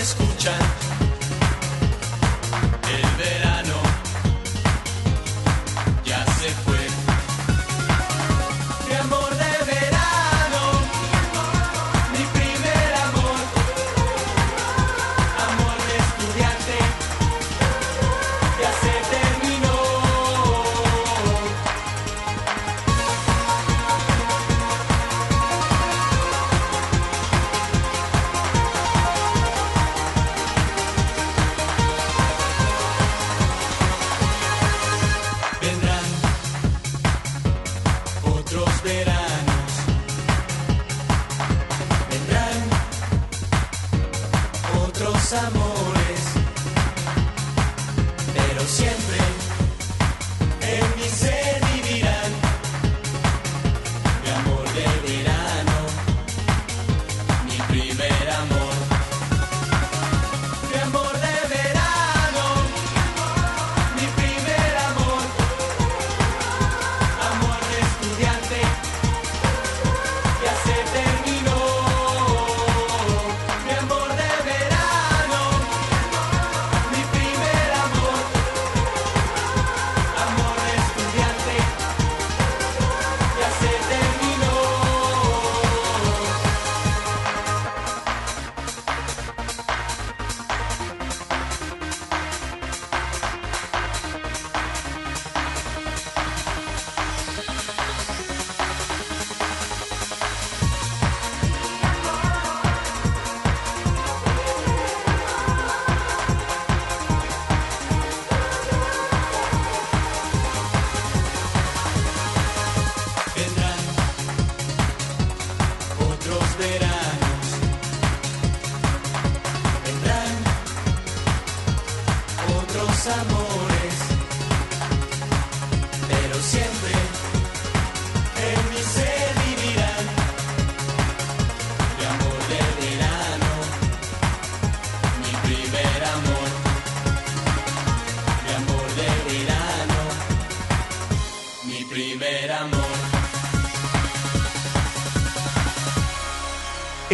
se.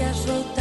viajou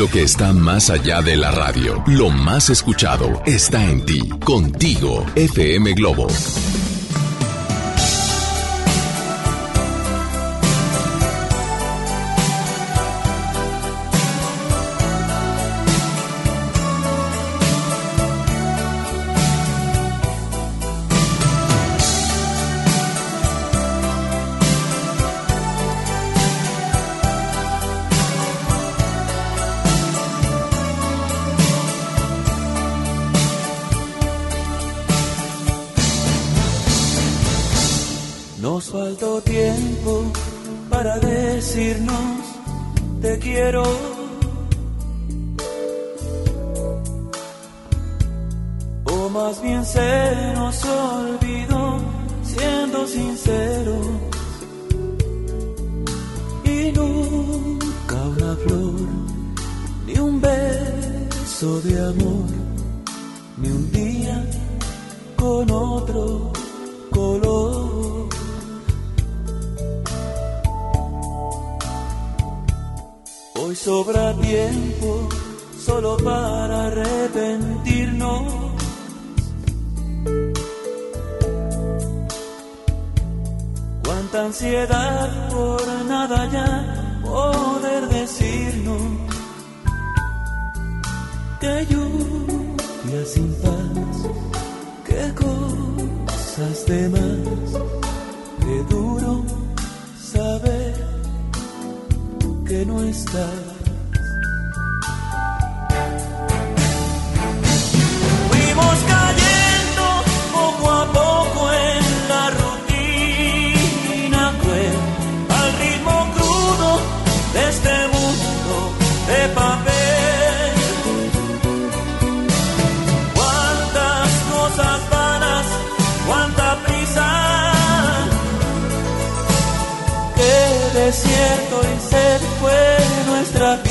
Lo que está más allá de la radio, lo más escuchado, está en ti, contigo, FM Globo. de amor me hundía con otro color. Hoy sobra tiempo solo para arrepentirnos. Cuánta ansiedad por nada ya de lluvia sin paz, qué cosas de más, qué duro saber que no estás. fue nuestra vida.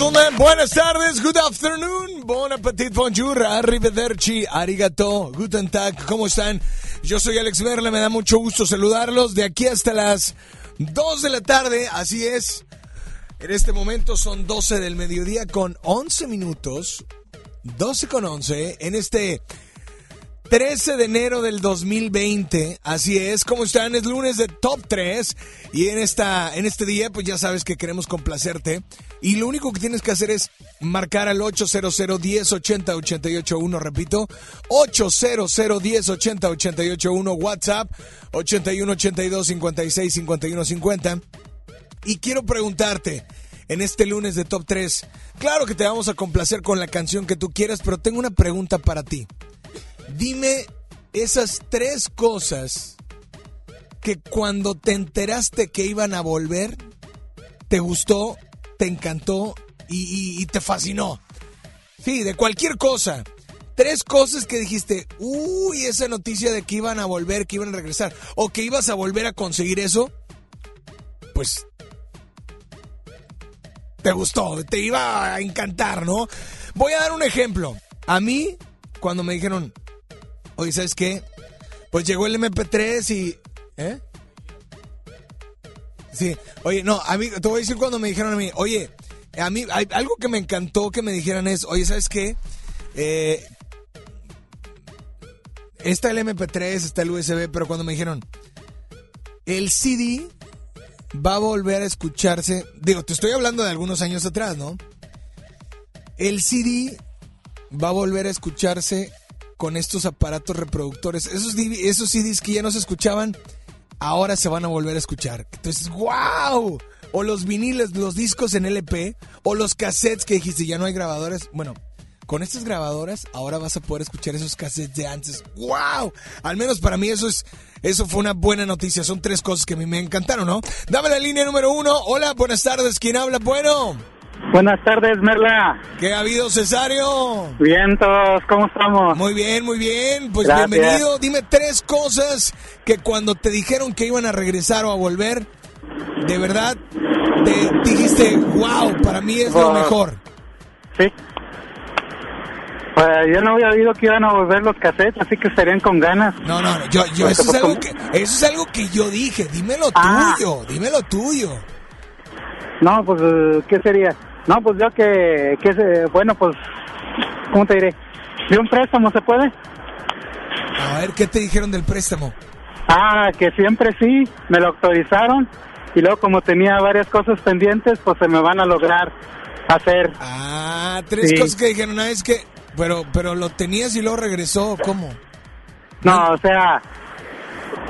Buenas tardes, good afternoon, bon appetit, bonjour, arrivederci, arigato, guten tag, ¿cómo están? Yo soy Alex Merle, me da mucho gusto saludarlos de aquí hasta las 2 de la tarde, así es. En este momento son 12 del mediodía con 11 minutos, 12 con 11, en este 13 de enero del 2020, así es, ¿cómo están? Es lunes de Top 3 y en, esta, en este día pues ya sabes que queremos complacerte y lo único que tienes que hacer es marcar al 800 1080 881, repito, 800 1080 881 WhatsApp 81 82 56 51 50 y quiero preguntarte en este lunes de Top 3, claro que te vamos a complacer con la canción que tú quieras, pero tengo una pregunta para ti. Dime esas tres cosas que cuando te enteraste que iban a volver, te gustó, te encantó y, te fascinó. Sí, de cualquier cosa. Tres cosas que dijiste, uy, esa noticia de que iban a volver, que iban a regresar, o que ibas a volver a conseguir eso, pues te gustó, te iba a encantar, ¿no? Voy a dar un ejemplo. A mí, cuando me dijeron, oye, ¿sabes qué? Pues llegó el MP3 y... ¿Eh? Sí, oye, no, a mí, te voy a decir cuando me dijeron a mí, oye, a mí, algo que me encantó que me dijeran es, oye, ¿sabes qué? Eh, está el MP3, está el USB, pero cuando me dijeron, el CD va a volver a escucharse, digo, te estoy hablando de algunos años atrás, ¿no? El CD va a volver a escucharse con estos aparatos reproductores. Esos, esos CDs que ya no se escuchaban, ahora se van a volver a escuchar. Entonces, wow. O los viniles, los discos en LP, o los cassettes que dijiste, ya no hay grabadores. Bueno, con estas grabadoras ahora vas a poder escuchar esos cassettes de antes. ¡Wow! Al menos para mí eso es eso fue una buena noticia. Son tres cosas que a mí me encantaron, ¿no? Dame la línea número uno. Hola, buenas tardes. ¿Quién habla? Bueno. Buenas tardes, Merla. ¿Qué ha habido, Cesario? Bien, todos, ¿cómo estamos? Muy bien, muy bien. Pues Gracias. bienvenido. Dime tres cosas que cuando te dijeron que iban a regresar o a volver, de verdad te dijiste, wow, para mí es lo Wow. mejor. Sí. Pues yo no había oído que iban a volver los cassettes, así que estarían con ganas. No, no, no, yo, yo, Pues, eso es ¿cómo- algo que, eso es algo que yo dije. Dime lo Ah. tuyo, dime lo tuyo. No, pues, ¿qué sería? No, pues yo que, que se- bueno, pues, ¿cómo te diré? ¿De un préstamo se puede? A ver, ¿qué te dijeron del préstamo? Ah, que siempre sí, me lo autorizaron. Y luego como tenía varias cosas pendientes, pues se me van a lograr hacer. Ah, tres Sí. cosas que dijeron, ah, es que, pero, pero lo tenías y luego regresó, ¿cómo? No, o sea,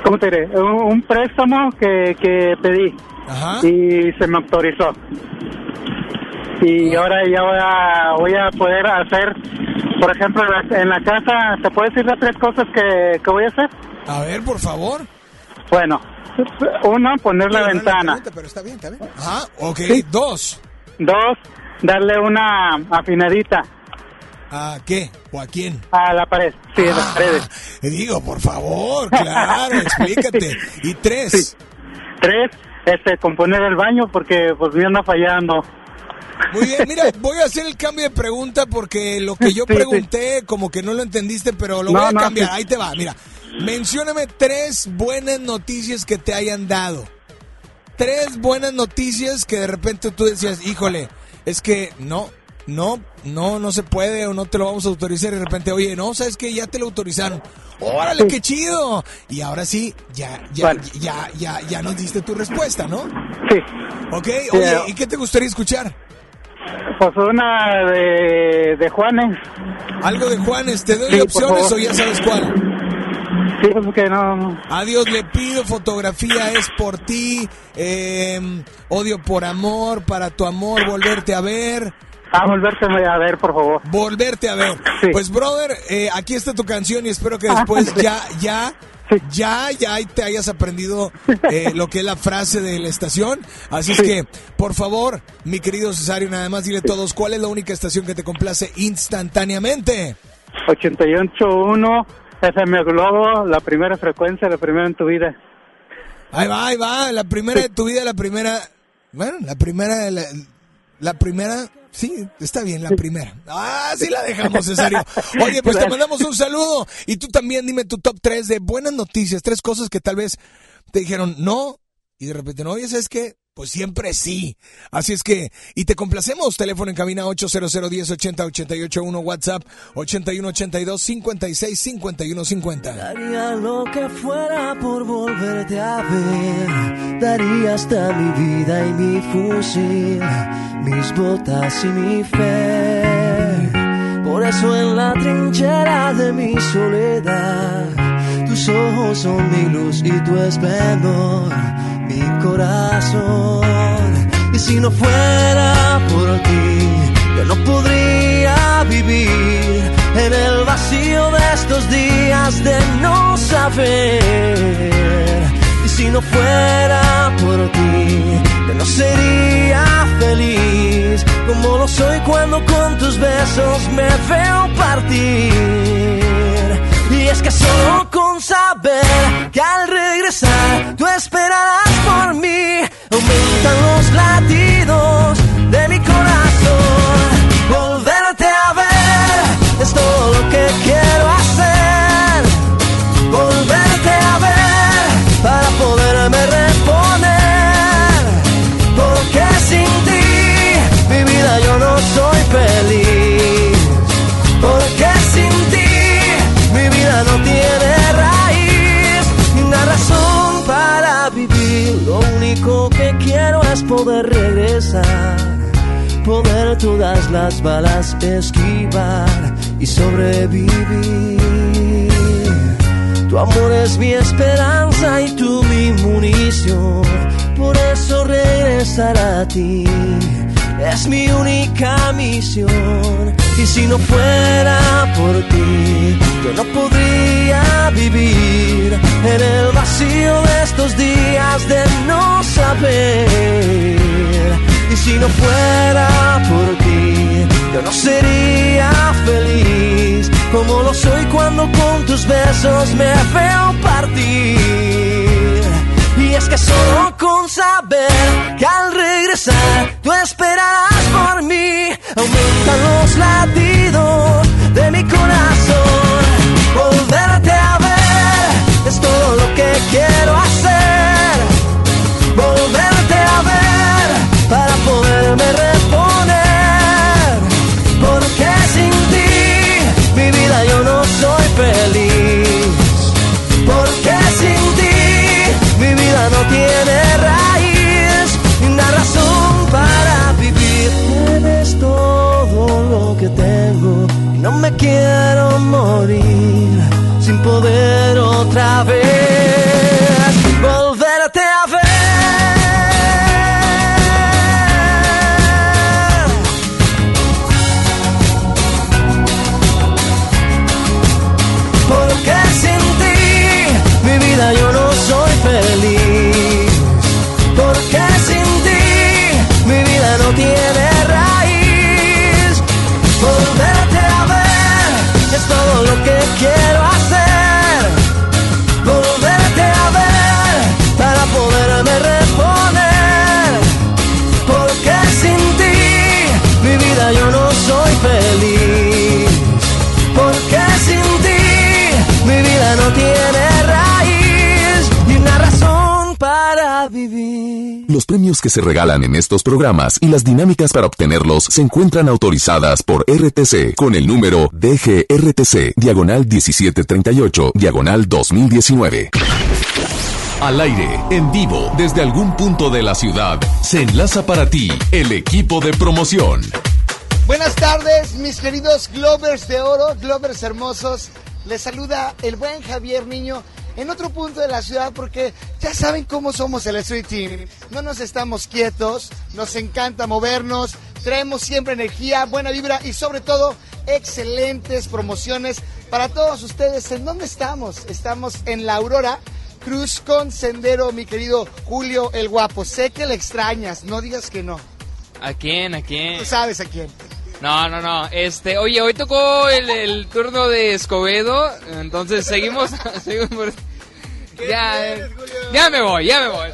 ¿cómo te diré? Un, un préstamo que, que pedí. Ajá. y se me autorizó. Y ahora ya voy a, voy a poder hacer, por ejemplo, en la- casa, ¿te puedes decir las tres cosas que, que voy a hacer? A ver, por favor. Bueno, uno, poner la ventana. pregunta, pero está bien, está bien. Ajá, ok. Sí. Dos. Dos, darle una afinadita ¿A qué? ¿O a quién? a la pared. Sí, a las Ah, paredes. Digo, por favor, claro, explícate. Y tres. Sí. Tres, este, componer el baño porque pues me anda fallando. Muy bien, mira, voy a hacer el cambio de pregunta porque lo que yo Sí, sí. pregunté, como que no lo entendiste, pero lo No, voy a no, cambiar. sí. Ahí te va, mira. Mencióname tres buenas noticias que te hayan dado. Tres buenas noticias que de repente tú decías, híjole, es que no, no, no, no se puede o no te lo vamos a autorizar. Y de repente, oye, no, sabes que ya te lo autorizaron. ¡Órale, qué chido! Y ahora sí, ya, ya, Vale. ya, ya, ya nos diste tu respuesta, ¿no? Sí, Ok, oye, ¿y qué te gustaría escuchar? Pues una de, de Juanes. Algo de Juanes, ¿te doy Sí, opciones o ya sabes cuál? Sí, pues que no. Adiós, le pido, fotografía es por ti, eh, odio por amor, para tu amor, volverte a ver, A volverte a ver, por favor. volverte a ver. Sí. Pues, brother, eh, aquí está tu canción y espero que después ya, ya. Ya, ya te hayas aprendido eh, lo que es la frase de la estación. Así es que, por favor, mi querido Cesario, nada más dile a todos cuál es la única estación que te complace instantáneamente. 88.1 FM Globo, la primera frecuencia, la primera en tu vida. Ahí va, ahí va, la primera de tu vida, la primera, bueno, la primera, de la- La primera, sí, está bien, la primera. Ah, sí la dejamos, Cesario. Oye, pues te mandamos un saludo. Y tú también dime tu top 3 de buenas noticias, tres cosas que tal vez te dijeron no y de repente no. Oye, ¿sabes qué? Pues siempre sí. Así es que, y te complacemos. Teléfono en cabina 800 10 80 88 1, WhatsApp 81 82 56 51 50. Daría lo que fuera por volverte a ver. Daría hasta mi vida y mi fusil, mis botas y mi fe. Por eso en la trinchera de mi soledad, tus ojos son mi luz y tu esplendor, mi corazón. Y si no fuera por ti, yo no podría vivir en el vacío de estos días de no saber. Y si no fuera por ti, yo no sería feliz como lo soy cuando con tus besos me veo partir. Y es que solo con saber que al regresar tú esperarás por mí, aumentan los latidos de mi corazón. Poder regresar, poder todas las balas esquivar y sobrevivir. Tu amor es mi esperanza y tú mi munición. Por eso regresar a ti es mi única misión. Y si no fuera por ti, yo no podría vivir en el vacío de estos días de no saber. Y si no fuera por ti, yo no sería feliz como lo soy cuando con tus besos me veo partir. Y es que solo con saber que al regresar tú esperarás por mí, aumentan los latidos de mi corazón. Volverte a ver es todo lo que quiero hacer. Que se regalan en estos programas y las dinámicas para obtenerlos se encuentran autorizadas por RTC con el número DGRTC, diagonal 1738, diagonal 2019. Al aire, en vivo, desde algún punto de la ciudad, se enlaza para ti el equipo de promoción. Buenas tardes, mis queridos Glovers de Oro, Glovers hermosos. Les saluda el buen Javier Niño en otro punto de la ciudad porque ya saben cómo somos el Street Team. No nos estamos quietos, nos encanta movernos, traemos siempre energía, buena vibra y sobre todo excelentes promociones para todos ustedes. ¿En dónde estamos? Estamos en La Aurora. Cruz con Sendero, mi querido Julio el Guapo. Sé que le extrañas, no digas que no. ¿A quién? ¿A quién? Tú sabes a quién. No, no, no. Este, oye, hoy tocó el, el turno de Escobedo, entonces seguimos, seguimos Ya, eh, ya me voy, ya me voy.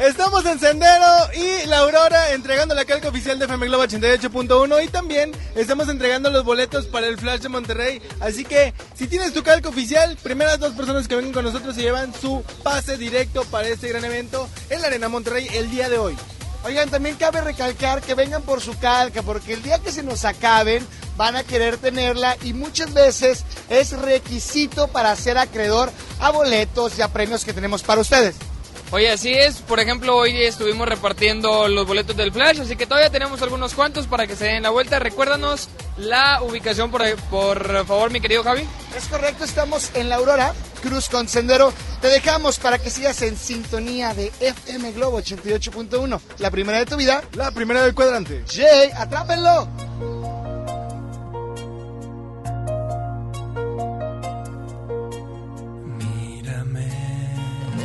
Estamos en Sendero y la Aurora entregando la calca oficial de FM Globo 88.1 y también estamos entregando los boletos para el Flash de Monterrey. Así que si tienes tu calca oficial, primeras dos personas que vengan con nosotros se llevan su pase directo para este gran evento en la Arena Monterrey el día de hoy. Oigan, también cabe recalcar que vengan por su calca, porque el día que se nos acaben van a querer tenerla y muchas veces es requisito para ser acreedor a boletos y a premios que tenemos para ustedes. Oye, así es. Por ejemplo, hoy estuvimos repartiendo los boletos del Flash, así que todavía tenemos algunos cuantos para que se den la vuelta. Recuérdanos la ubicación, por, por favor, mi querido Javi. Es correcto, estamos en la Aurora, Cruz con Sendero. Te dejamos para que sigas en sintonía de FM Globo 88.1, la primera de tu vida. La primera del cuadrante. Jay, atrápenlo.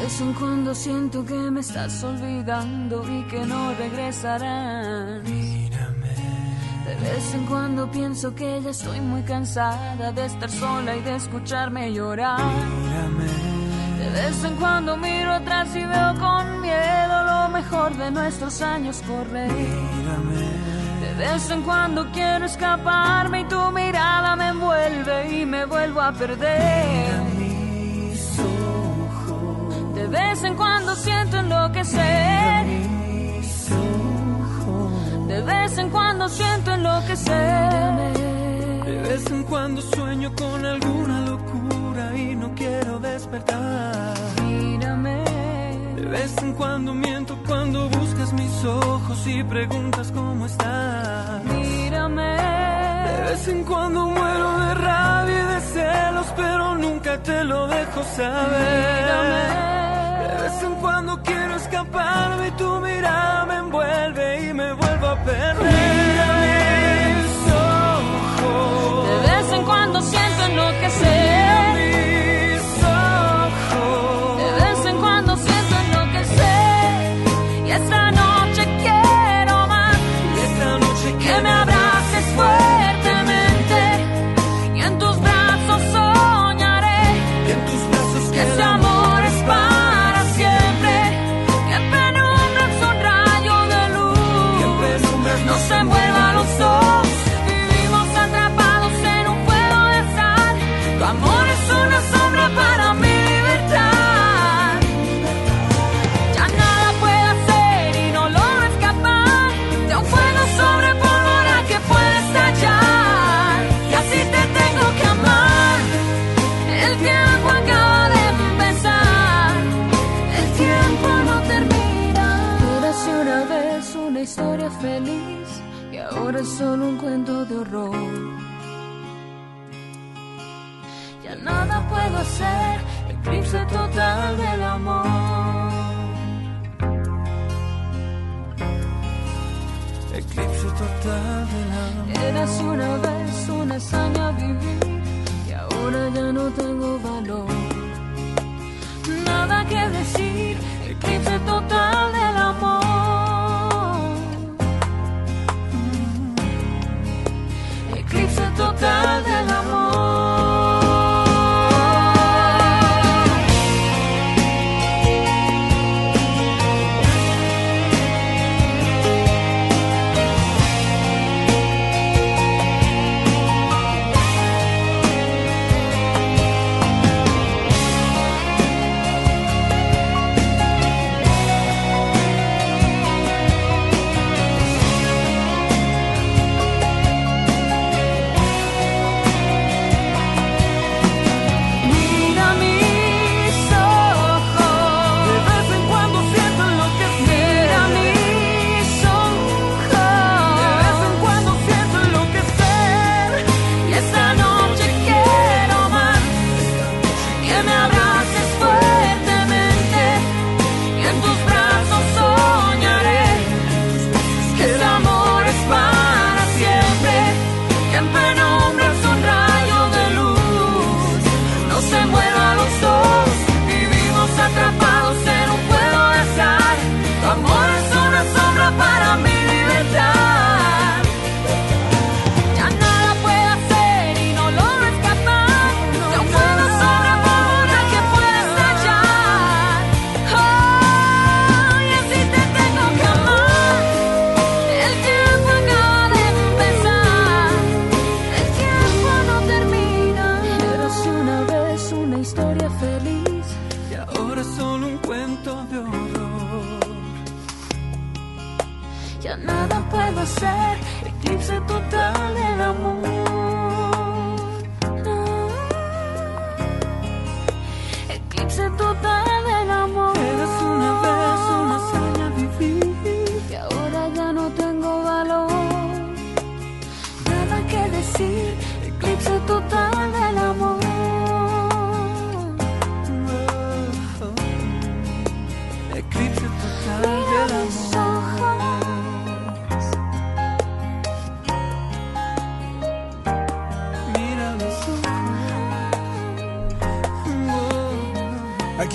Vez en cuando siento que me estás olvidando y que no regresarás. De vez en cuando pienso que ya estoy muy cansada de estar sola y de escucharme llorar. De vez en cuando miro atrás y veo con miedo lo mejor de nuestros años correr. De vez en cuando quiero escaparme y tu mirada me envuelve y me vuelvo a perder. De vez en cuando siento enloquecer. De vez en cuando siento enloquecer. De vez en cuando sueño con alguna locura y no quiero despertar. Mírame. De vez en cuando miento cuando buscas mis ojos y preguntas cómo estás. Mírame. De vez en cuando muero de rabia y de celos, pero nunca te lo dejo saber. De vez en cuando quiero escaparme y tu mirada me envuelve y me vuelvo a perder. Mis ojos. De vez en cuando siento enloquecer. Solo un cuento de horror. Ya nada puedo hacer, eclipse total del amor. eclipse total del amor. Eras una vez una hazaña vivir y ahora ya no tengo valor. Nada que decir, eclipse total Eclipse total del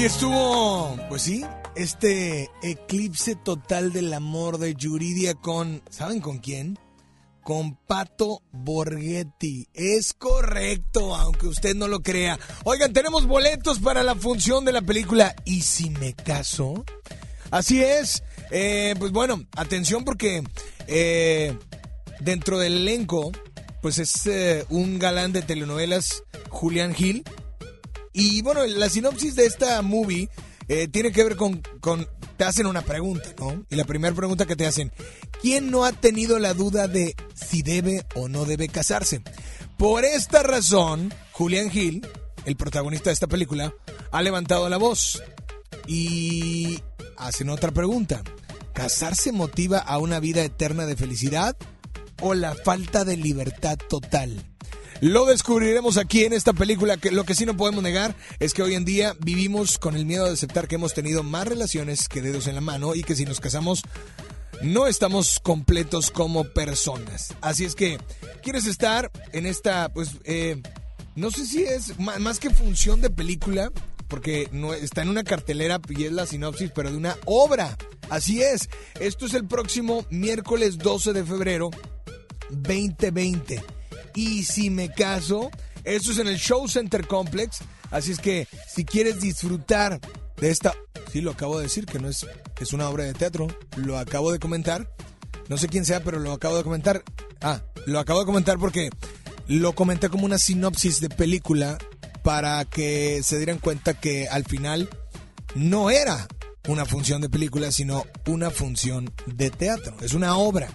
Aquí estuvo, pues sí, este eclipse total del amor de Yuridia con, ¿saben con quién? Con Pato Borghetti. Es correcto, aunque usted no lo crea. Oigan, tenemos boletos para la función de la película ¿Y si me caso? Así es. Eh, pues bueno, atención porque eh, dentro del elenco, pues es eh, un galán de telenovelas, Julián Gil. Y bueno, la sinopsis de esta movie eh, tiene que ver con, con- Te hacen una pregunta, ¿no? Y la primera pregunta que te hacen, ¿quién no ha tenido la duda de si debe o no debe casarse? Por esta razón, Julián Gil, el protagonista de esta película, ha levantado la voz y hacen otra pregunta. ¿Casarse motiva a una vida eterna de felicidad o la falta de libertad total? Lo descubriremos aquí en esta película, que lo que sí no podemos negar es que hoy en día vivimos con el miedo de aceptar que hemos tenido más relaciones que dedos en la mano y que si nos casamos no estamos completos como personas. Así es que, ¿quieres estar en esta, pues, eh, no sé si es más que función de película, porque no está en una cartelera y es la sinopsis, pero de una obra. Así es, esto es el próximo miércoles 12 de febrero 2020. Y si me caso, esto es en el Show Center Complex. Así es que si quieres disfrutar de esta, sí lo acabo de decir que no es es una obra de teatro, lo acabo de comentar. No sé quién sea, pero lo acabo de comentar. Ah, lo acabo de comentar porque lo comenté como una sinopsis de película para que se dieran cuenta que al final no era una función de película, sino una función de teatro. Es una obra.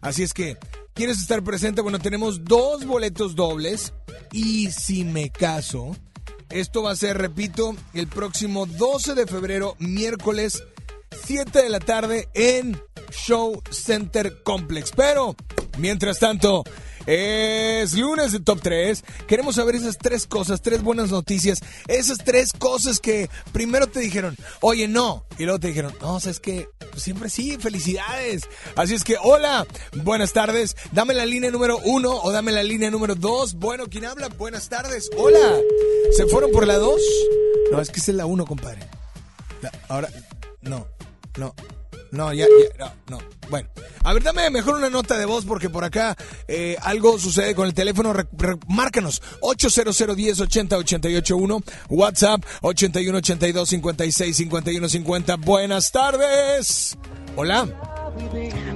Así es que, ¿quieres estar presente? Bueno, tenemos dos boletos dobles. Y si me caso, esto va a ser, repito, el próximo 12 de febrero, miércoles 7 de la tarde en Show Center Complex. Pero, mientras tanto, es lunes de Top 3. Queremos saber esas tres cosas, tres buenas noticias. Esas tres cosas que primero te dijeron, oye, no. Y luego te dijeron, no, sabes que siempre sí, felicidades. Así es que, hola, buenas tardes. Dame la línea número uno o dame la línea número dos. Bueno, ¿quién habla? Buenas tardes. Hola. ¿Se fueron por la dos? No, es que es la uno, compadre. Ahora, no, no, no, ya, ya, no, no. Bueno, a ver, dame mejor una nota de voz porque por acá eh, algo sucede con el teléfono. Re- re- márcanos 800 10 80 881 WhatsApp 81 82 56 51 50. Buenas tardes. Hola.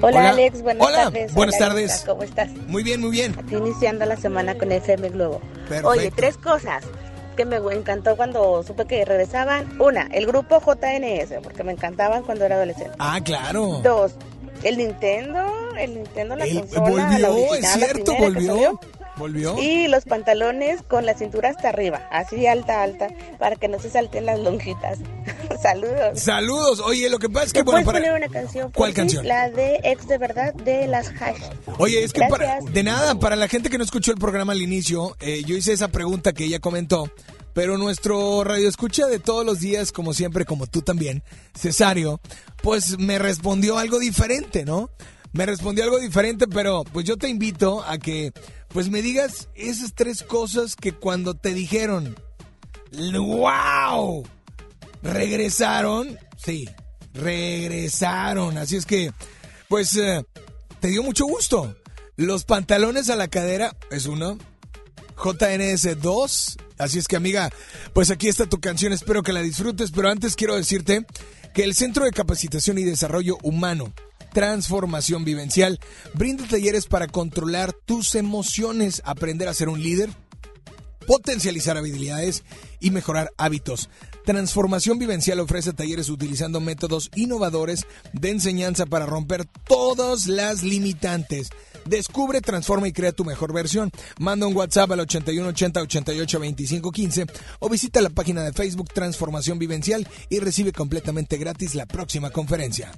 Hola, Alex, buenas Hola, tardes. buenas Hola, tardes. Lisa, ¿Cómo estás? Muy bien, muy bien. Aquí iniciando la semana con FM Globo. Perfecto. Oye, tres cosas que me encantó cuando supe que regresaban. Una, el grupo JNS, porque me encantaban cuando era adolescente. Ah, claro. Dos, el Nintendo, el Nintendo, la El- consola, la volvió, original, es cierto, volvió. Volvió. Y los pantalones con la cintura hasta arriba, así alta, alta, para que no se salten las lonjitas. Saludos. Saludos. Oye, lo que pasa es que, ¿Me bueno, para... poner una canción? ¿Cuál canción? La de Ex de Verdad de las Hash. Oye, es que para, de nada, para la gente que no escuchó el programa al inicio, eh, yo hice esa pregunta que ella comentó, pero nuestro radio escucha de todos los días, como siempre, como tú también, Cesario, pues me respondió algo diferente, ¿no? Me respondió algo diferente, pero pues yo te invito a que pues me digas esas tres cosas que cuando te dijeron, ¡wow! Regresaron, sí, regresaron. Así es que, pues, eh, te dio mucho gusto. Los pantalones a la cadera es uno. JNS 2. Así es que, amiga, pues aquí está tu canción. Espero que la disfrutes. Pero antes quiero decirte que el Centro de Capacitación y Desarrollo Humano, Transformación Vivencial, brinda talleres para controlar tus emociones, aprender a ser un líder potencializar habilidades y mejorar hábitos. Transformación Vivencial ofrece talleres utilizando métodos innovadores de enseñanza para romper todas las limitantes. Descubre, transforma y crea tu mejor versión. Manda un WhatsApp al 8180 88 25 15 o visita la página de Facebook Transformación Vivencial y recibe completamente gratis la próxima conferencia.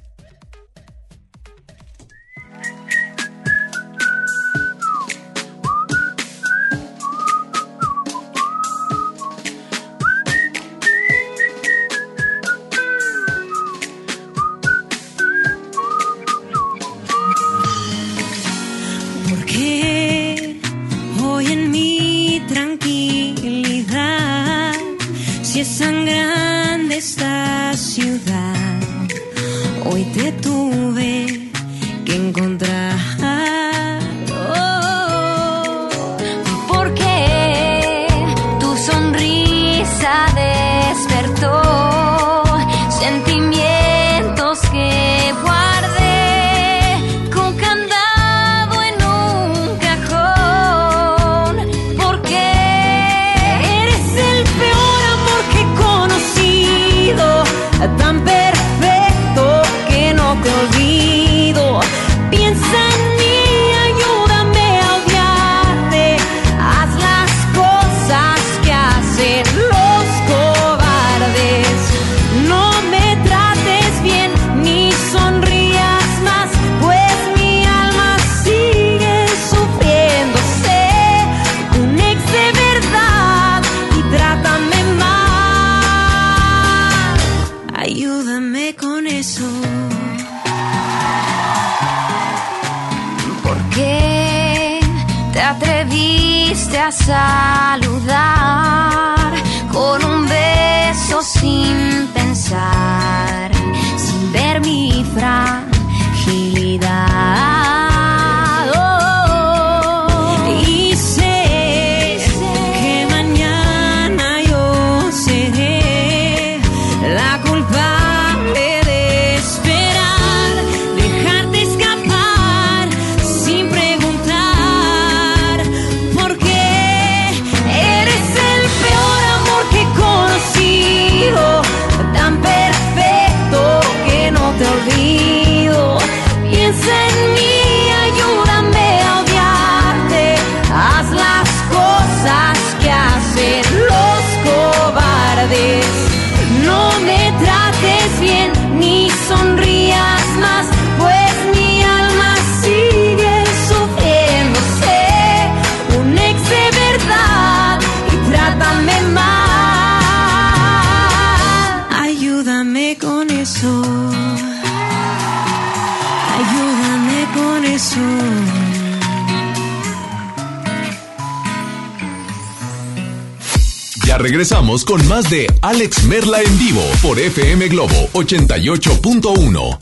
Regresamos con más de Alex Merla en vivo por FM Globo 88.1.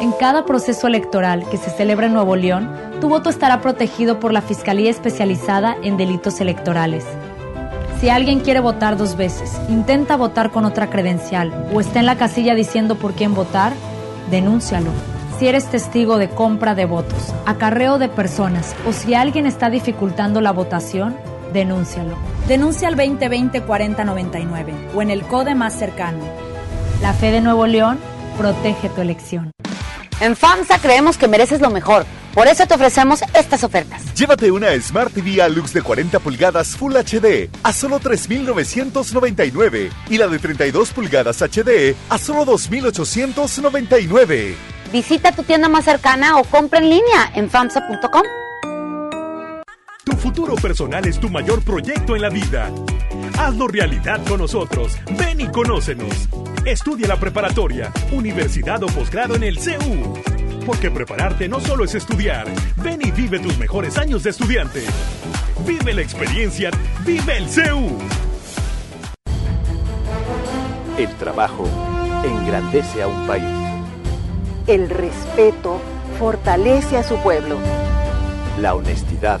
En cada proceso electoral que se celebra en Nuevo León, tu voto estará protegido por la Fiscalía Especializada en Delitos Electorales. Si alguien quiere votar dos veces, intenta votar con otra credencial o está en la casilla diciendo por quién votar, denúncialo. Si eres testigo de compra de votos, acarreo de personas o si alguien está dificultando la votación, denúncialo. Denuncia al 2020-4099 o en el CODE más cercano. La fe de Nuevo León protege tu elección. En FAMSA creemos que mereces lo mejor. Por eso te ofrecemos estas ofertas. Llévate una Smart TV Alux de 40 pulgadas Full HD a solo 3.999 y la de 32 pulgadas HD a solo 2.899. Visita tu tienda más cercana o compra en línea en FAMSA.com. Tu futuro personal es tu mayor proyecto en la vida. Hazlo realidad con nosotros. Ven y conócenos. Estudia la preparatoria, universidad o posgrado en el CEU. Porque prepararte no solo es estudiar. Ven y vive tus mejores años de estudiante. Vive la experiencia. Vive el CEU. El trabajo engrandece a un país. El respeto fortalece a su pueblo. La honestidad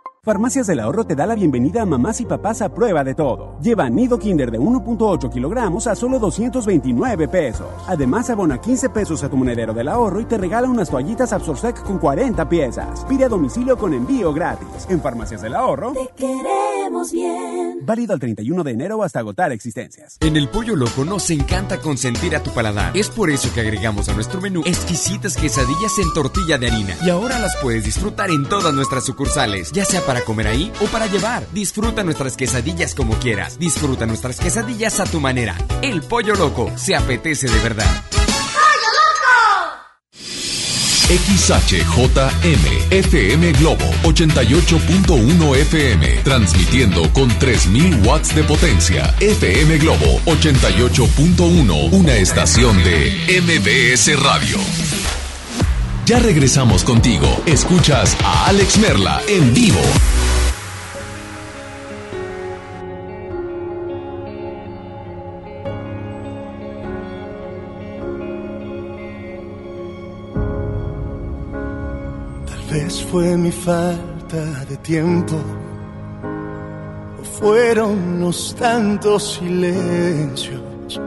Farmacias del Ahorro te da la bienvenida a mamás y papás a prueba de todo. Lleva nido Kinder de 1.8 kilogramos a solo 229 pesos. Además, abona 15 pesos a tu monedero del ahorro y te regala unas toallitas Absorsec con 40 piezas. Pide a domicilio con envío gratis. En Farmacias del Ahorro. Te queremos bien. Válido al 31 de enero hasta agotar existencias. En el Pollo Loco nos encanta consentir a tu paladar. Es por eso que agregamos a nuestro menú exquisitas quesadillas en tortilla de harina. Y ahora las puedes disfrutar en todas nuestras sucursales, ya sea para comer ahí o para llevar. Disfruta nuestras quesadillas como quieras. Disfruta nuestras quesadillas a tu manera. El Pollo Loco se apetece de verdad. XHJM FM Globo 88.1 FM transmitiendo con 3000 watts de potencia. FM Globo 88.1, una estación de MBS Radio. Ya regresamos contigo. Escuchas a Alex Merla en vivo. Tal vez fue mi falta de tiempo, o fueron los tantos silencios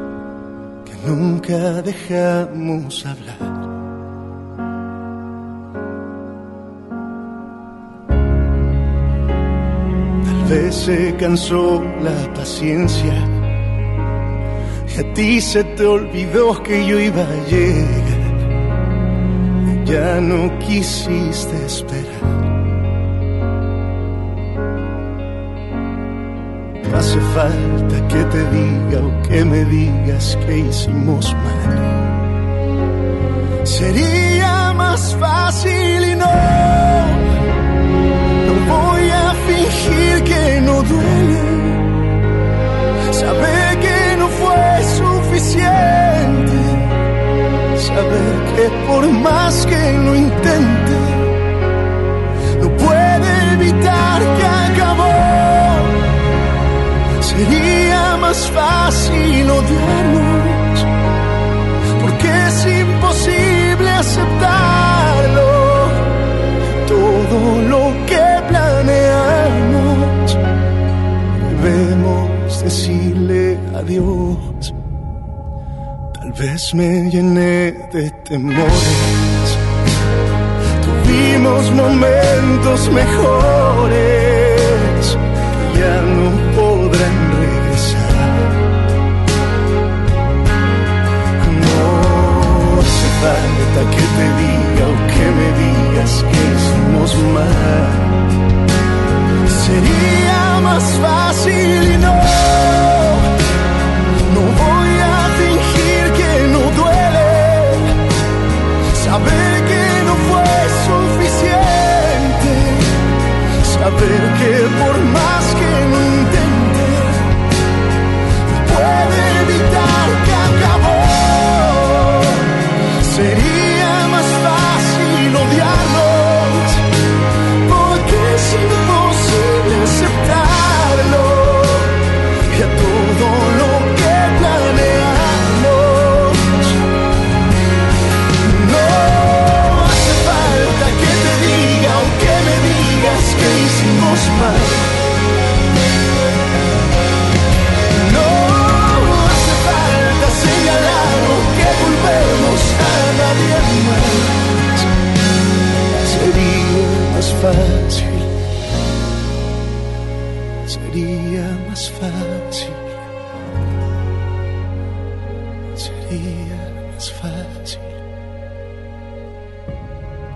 que nunca dejamos hablar. Se cansó la paciencia y a ti se te olvidó que yo iba a llegar ya no quisiste esperar. Hace falta que te diga o que me digas que hicimos mal. Sería más fácil y no, no fingir que no duele. Saber que no fue suficiente saber que por más que lo intente, no puede evitar que acabó. Sería más fácil odiarnos, porque es imposible aceptarlo. Todo lo adiós. Tal vez me llené de temores. Tuvimos momentos mejores que ya no podrán regresar. No hace falta que te diga o que me digas que hicimos mal. Sería más fácil y no. No Saber que no fue suficiente. Saber que por más que lo intente, puede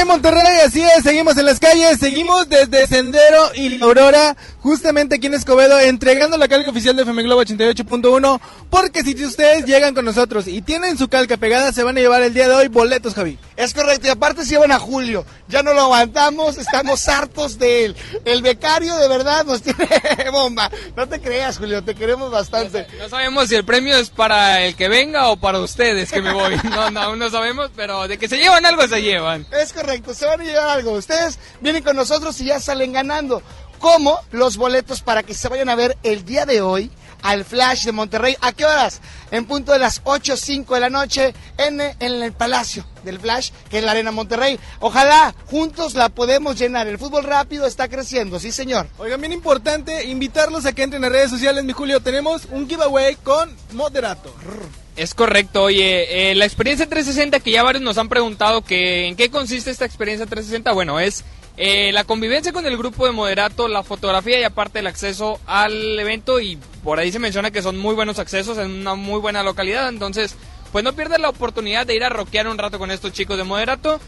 En Monterrey, así es, seguimos en las calles, seguimos desde Sendero y Aurora, justamente aquí en Escobedo, entregando la calca oficial de FM Globo 88.1, porque si ustedes llegan con nosotros y tienen su calca pegada, se van a llevar el día de hoy boletos, Javi. Es correcto, y aparte se llevan a Julio. Ya no lo aguantamos, estamos hartos de él. El becario de verdad nos tiene bomba. No te creas, Julio, te queremos bastante. No sabemos si el premio es para el que venga o para ustedes que me voy. No, no, aún no sabemos, pero de que se llevan algo se llevan. Es correcto, se van a llevar algo. Ustedes vienen con nosotros y ya salen ganando. Como los boletos para que se vayan a ver el día de hoy al Flash de Monterrey. ¿A qué horas? En punto de las 8 5 de la noche en, en el Palacio del Flash, que es la Arena Monterrey. Ojalá juntos la podemos llenar. El fútbol rápido está creciendo, sí señor. Oigan, bien importante invitarlos a que entren a redes sociales, mi Julio. Tenemos un giveaway con Moderato. Es correcto, oye, eh, la experiencia 360 que ya varios nos han preguntado que en qué consiste esta experiencia 360, bueno, es eh, la convivencia con el grupo de moderato, la fotografía y aparte el acceso al evento y por ahí se menciona que son muy buenos accesos en una muy buena localidad, entonces pues no pierdas la oportunidad de ir a rockear un rato con estos chicos de moderato.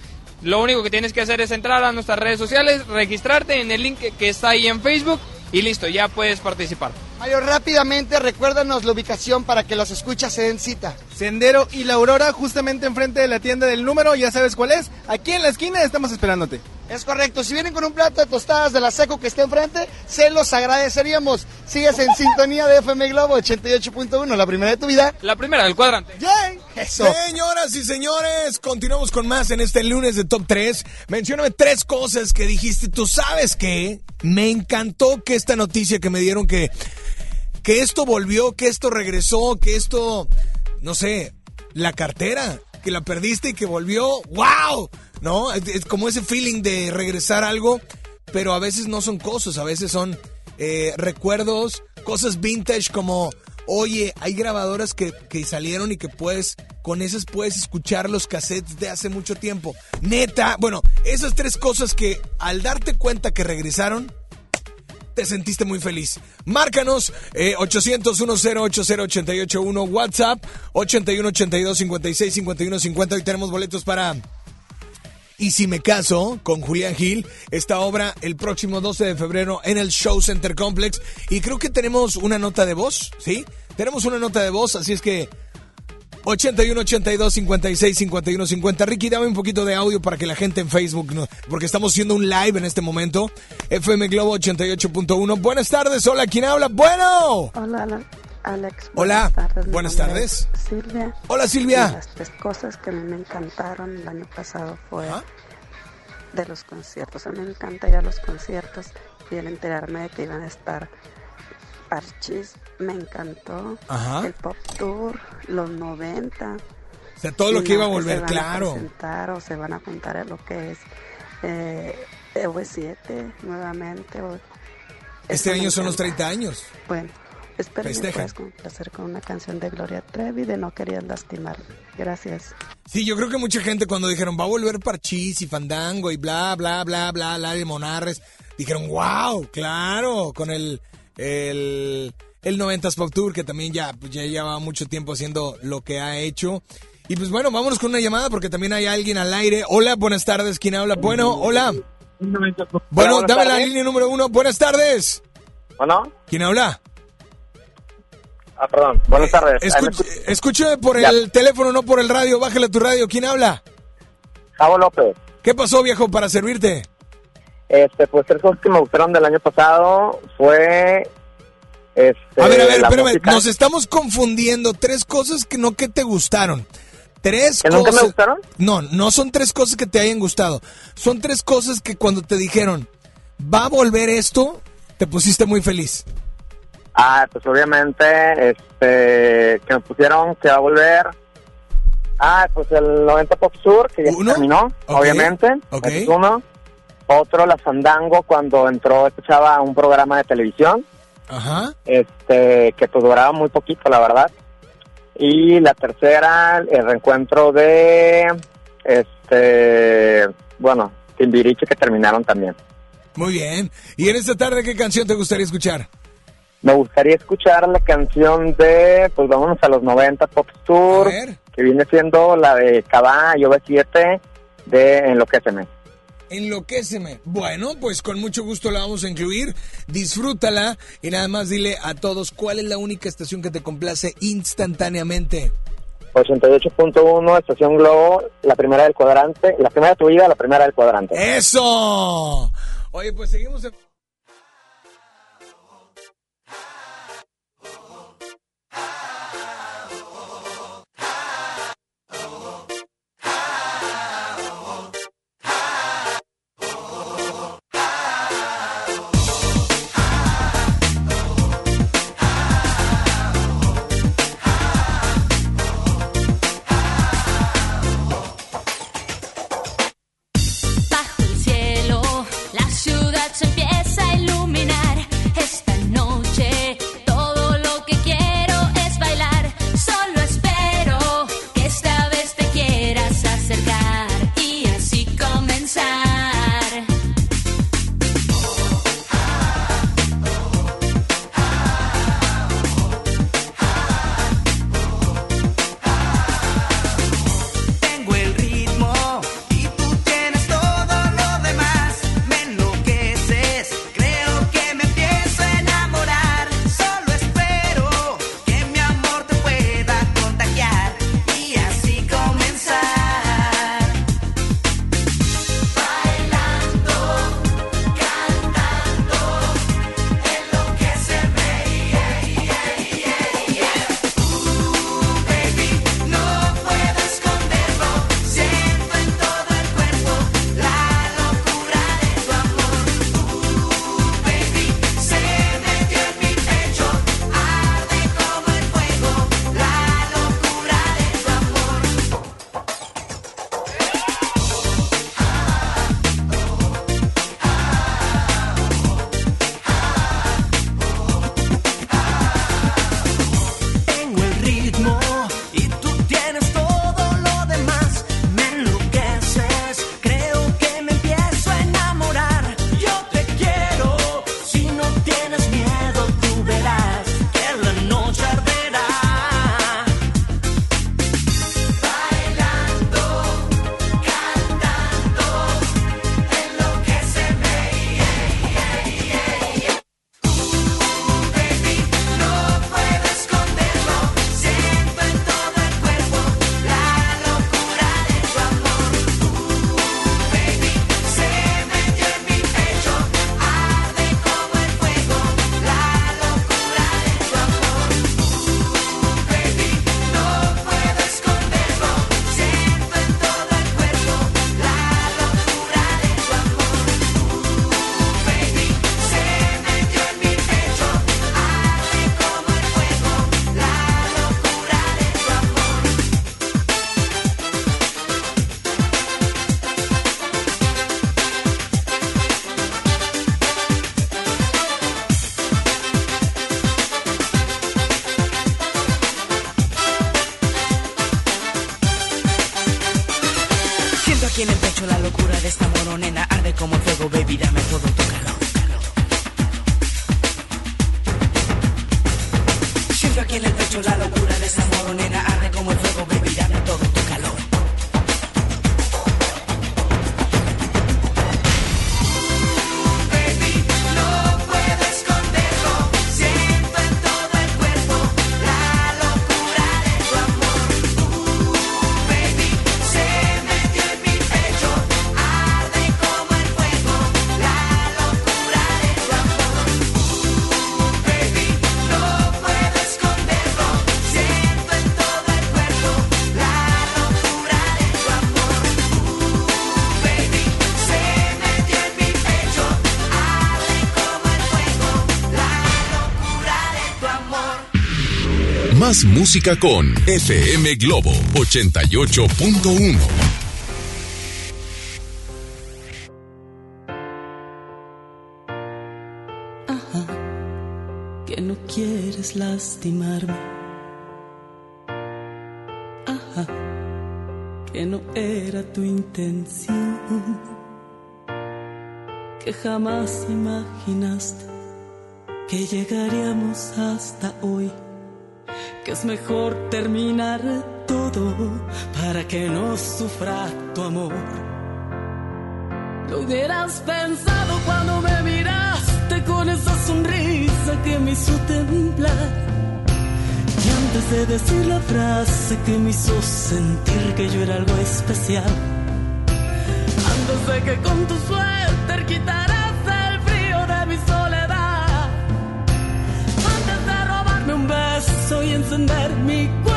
Lo único que tienes que hacer es entrar a nuestras redes sociales, registrarte en el link que está ahí en Facebook y listo, ya puedes participar. Mario, rápidamente recuérdanos la ubicación para que los escuchas se den cita. Sendero y La Aurora, justamente enfrente de la tienda del número, ya sabes cuál es. Aquí en la esquina estamos esperándote. Es correcto, si vienen con un plato de tostadas de la seco que esté enfrente, se los agradeceríamos. Sigues en sintonía de FM Globo 88.1, la primera de tu vida. La primera del cuadrante. ¡Yay! Eso. Señoras y señores, continuamos con más en este lunes de Top 3. Mencióname tres cosas que dijiste. Tú sabes que me encantó que esta noticia que me dieron que, que esto volvió, que esto regresó, que esto, no sé, la cartera, que la perdiste y que volvió. ¡Wow! ¿No? Es, como ese feeling de regresar algo, pero a veces no son cosas, a veces son eh, recuerdos, cosas vintage como Oye, hay grabadoras que, que salieron y que puedes, con esas puedes escuchar los cassettes de hace mucho tiempo. Neta, bueno, esas tres cosas que al darte cuenta que regresaron, te sentiste muy feliz. Márcanos eh, 800 1080 WhatsApp 81 82 56 51 50. Hoy tenemos boletos para y si me caso con Julián Gil, esta obra el próximo 12 de febrero en el Show Center Complex. Y creo que tenemos una nota de voz, ¿sí? Tenemos una nota de voz, así es que 81 82 56 51 50. Ricky, dame un poquito de audio para que la gente en Facebook, no, porque estamos haciendo un live en este momento. FM Globo 88.1. Buenas tardes, hola, ¿quién habla? Bueno. Hola, hola, Alex. Hola, buenas tardes. Mi buenas tardes. es Silvia. Hola, Silvia. Y las tres cosas que a mí me encantaron el año pasado fue de los conciertos. A mí me encanta ir a los conciertos y el enterarme de que iban a estar Parchis me encantó. Ajá. El Pop Tour, los 90. O sea, todo lo que iba a volver, se van claro. A presentar o se van a juntar en lo que es eh, V7 nuevamente. o- Este año son los encanta. 30 años. Bueno, espero que puedas complacer con una canción de Gloria Trevi de No Querías Lastimarme. Gracias. Sí, yo creo que mucha gente cuando dijeron va a volver Parchís y Fandango y bla, bla, bla, bla, bla, de Monarres, dijeron, wow, claro, con el, el, el 90s Pop Tour, que también ya, pues, ya lleva mucho tiempo haciendo lo que ha hecho. Y pues bueno, vámonos con una llamada porque también hay alguien al aire. Hola, buenas tardes, ¿quién habla? Bueno, hola. Bueno, dame la tardes. línea número uno. Buenas tardes. Bueno, ¿Quién habla? ah, perdón, buenas tardes. Me escu- escuche por Ya. el teléfono, no por el radio. Bájale a tu radio. ¿Quién habla? Javo López. ¿Qué pasó, viejo, para servirte? Este, pues tres cosas que me gustaron del año pasado fue este A ver, a ver, espérame, música. nos estamos confundiendo. Tres cosas que no que te gustaron. Tres ¿Que cosas. nunca me gustaron? No, no son tres cosas que te hayan gustado. Son tres cosas que cuando te dijeron, va a volver esto, te pusiste muy feliz. Ah, pues obviamente, este, que me pusieron que va a volver. Ah, pues el 90 Pop Tour, que ya se terminó, obviamente. es uno. Otro, la Fandango, cuando entró, escuchaba un programa de televisión. Ajá. este que pues duraba muy poquito la verdad y la tercera el reencuentro de este bueno Timbiriche que terminaron también Muy bien. ¿Y en esta tarde qué canción te gustaría escuchar? me gustaría escuchar la canción de pues vámonos a los 90 Pop Tour que viene siendo la de Cabá y OV7 de Enloquéceme. Bueno, pues con mucho gusto la vamos a incluir. Disfrútala y nada más dile a todos cuál es la única estación que te complace instantáneamente. 88.1, estación Globo, la primera del cuadrante, la primera de tu vida, la primera del cuadrante. ¡Eso! Oye, pues seguimos en... cara de esta moronena arde como fuego, baby, dame todo tu calor. Siento aquí en el pecho la locura de esta moronena música con FM Globo 88.1. Que no quieres lastimarme. Ajá, que no era tu intención. Que jamás imaginaste que llegaríamos hasta hoy que es mejor terminar todo para que no sufra tu amor. Lo hubieras pensado cuando me miraste con esa sonrisa que me hizo temblar. Y antes de decir la frase que me hizo sentir que yo era algo especial. Antes de que con tu suerte quitaras robarme un beso y encender mi cuerpo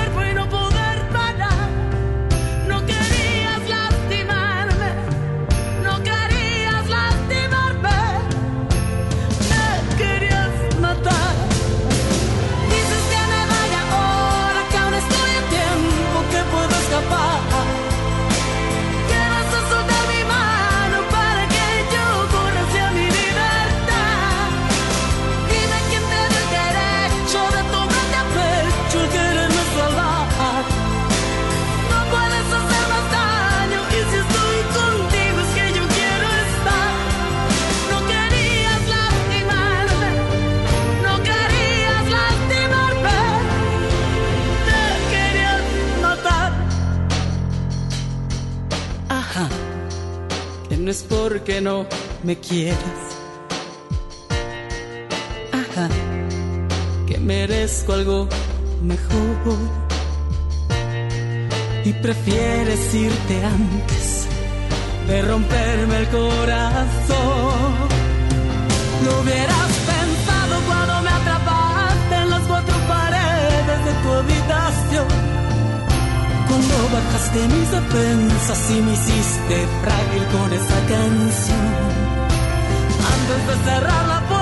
no es porque no me quieras. Ajá, que merezco algo mejor. Y prefieres irte antes de romperme el corazón. Lo hubieras pensado cuando me atrapaste en las cuatro paredes de tu habitación. Cuando bajaste mis defensas y me hiciste frágil con esa canción. Antes de cerrar la puerta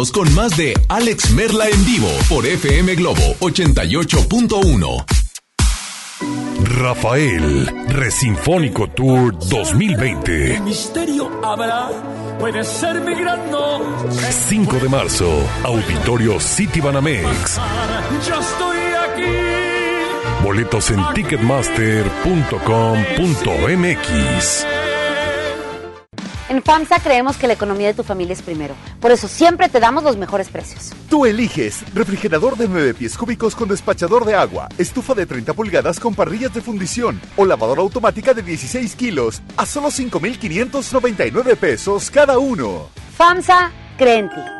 regresamos con más de Alex Merla en vivo por FM Globo 88.1. Rafael, Resinfónico Tour 2020. Misterio habrá, puede ser mi gran noche. 5 de marzo, Auditorio City Banamex. Yo estoy aquí. Boletos en ticketmaster.com.mx. En FAMSA creemos que la economía de tu familia es primero. Por eso siempre te damos los mejores precios. Tú eliges refrigerador de 9 pies cúbicos con despachador de agua, estufa de 30 pulgadas con parrillas de fundición o lavadora automática de 16 kilos a solo 5,599 pesos cada uno. FAMSA cree en ti.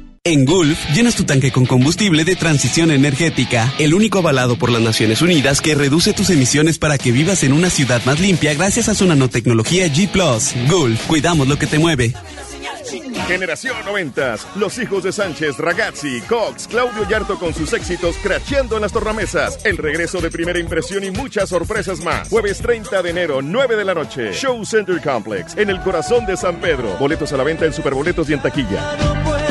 En Gulf, llenas tu tanque con combustible de transición energética, el único avalado por las Naciones Unidas que reduce tus emisiones para que vivas en una ciudad más limpia gracias a su nanotecnología G ⁇ Gulf, cuidamos lo que te mueve. Generación 90. Los hijos de Sánchez, Ragazzi, Cox, Claudio Yarto con sus éxitos cracheando en las tornamesas. El regreso de primera impresión y muchas sorpresas más. Jueves 30 de enero, 9 de la noche. Show Center Complex, en el corazón de San Pedro. Boletos a la venta en Superboletos y en taquilla.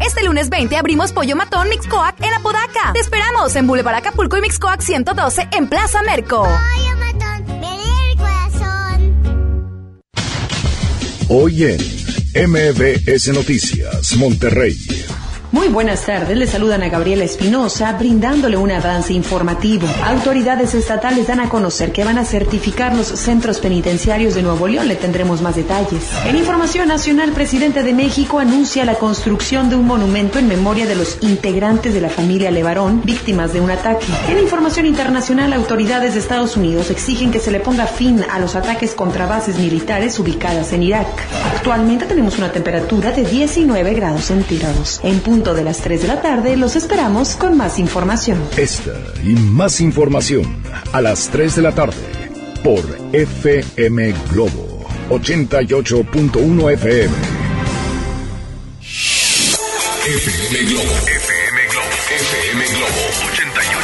Este lunes 20 abrimos Pollo Matón Mixcoac en Apodaca. Te esperamos en Boulevard Acapulco y Mixcoac 112 en Plaza Merco. Hoy en MBS Noticias, Monterrey. Muy buenas tardes, le saludan a Gabriela Espinosa brindándole un avance informativo. Autoridades estatales dan a conocer que van a certificar los centros penitenciarios de Nuevo León, le tendremos más detalles. En información nacional, presidente de México anuncia la construcción de un monumento en memoria de los integrantes de la familia Levarón, víctimas de un ataque. En información internacional, autoridades de Estados Unidos exigen que se le ponga fin a los ataques contra bases militares ubicadas en Irak. Actualmente tenemos una temperatura de 19 grados centígrados. En punto de las 3 de la tarde los esperamos con más información. Esta y más información a las 3 de la tarde por FM Globo 88.1 FM. FM Globo. FM Globo. FM Globo 88.1.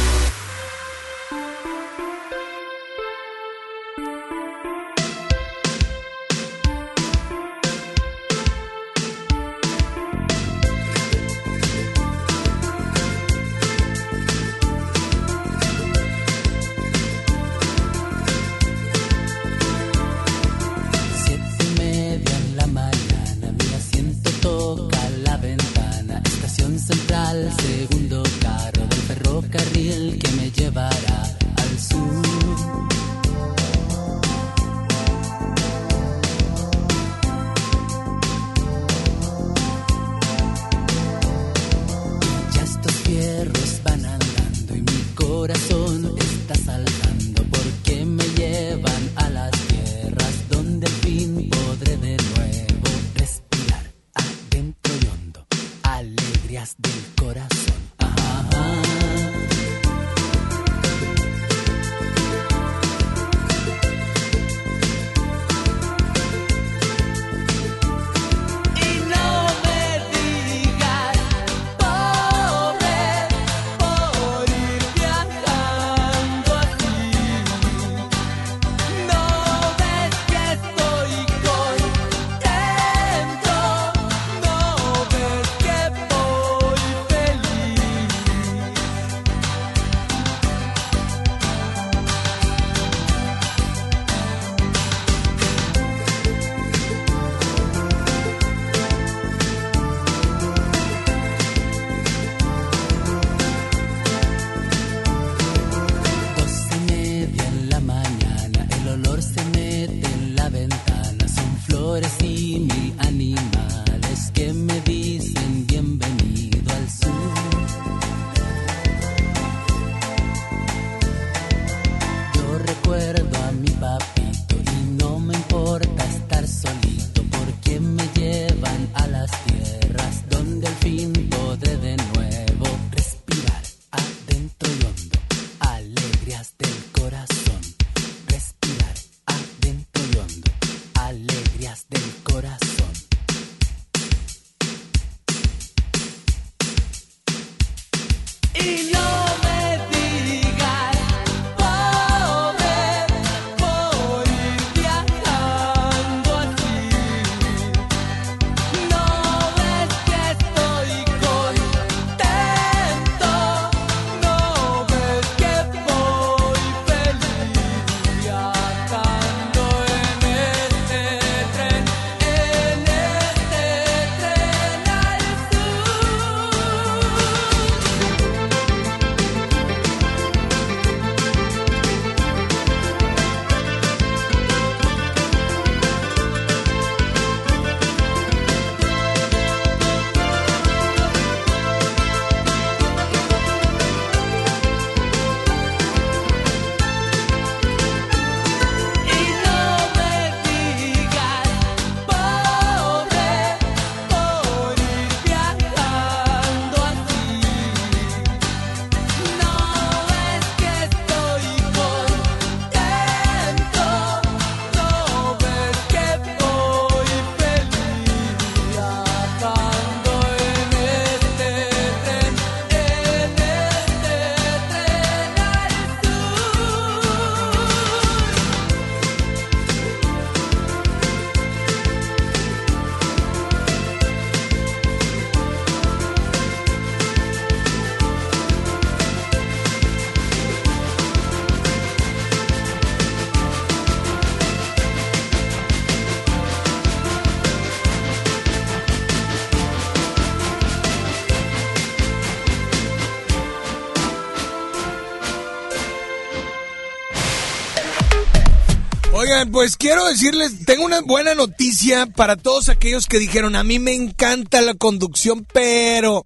Pues quiero decirles, tengo una buena noticia para todos aquellos que dijeron, a mí me encanta la conducción, pero...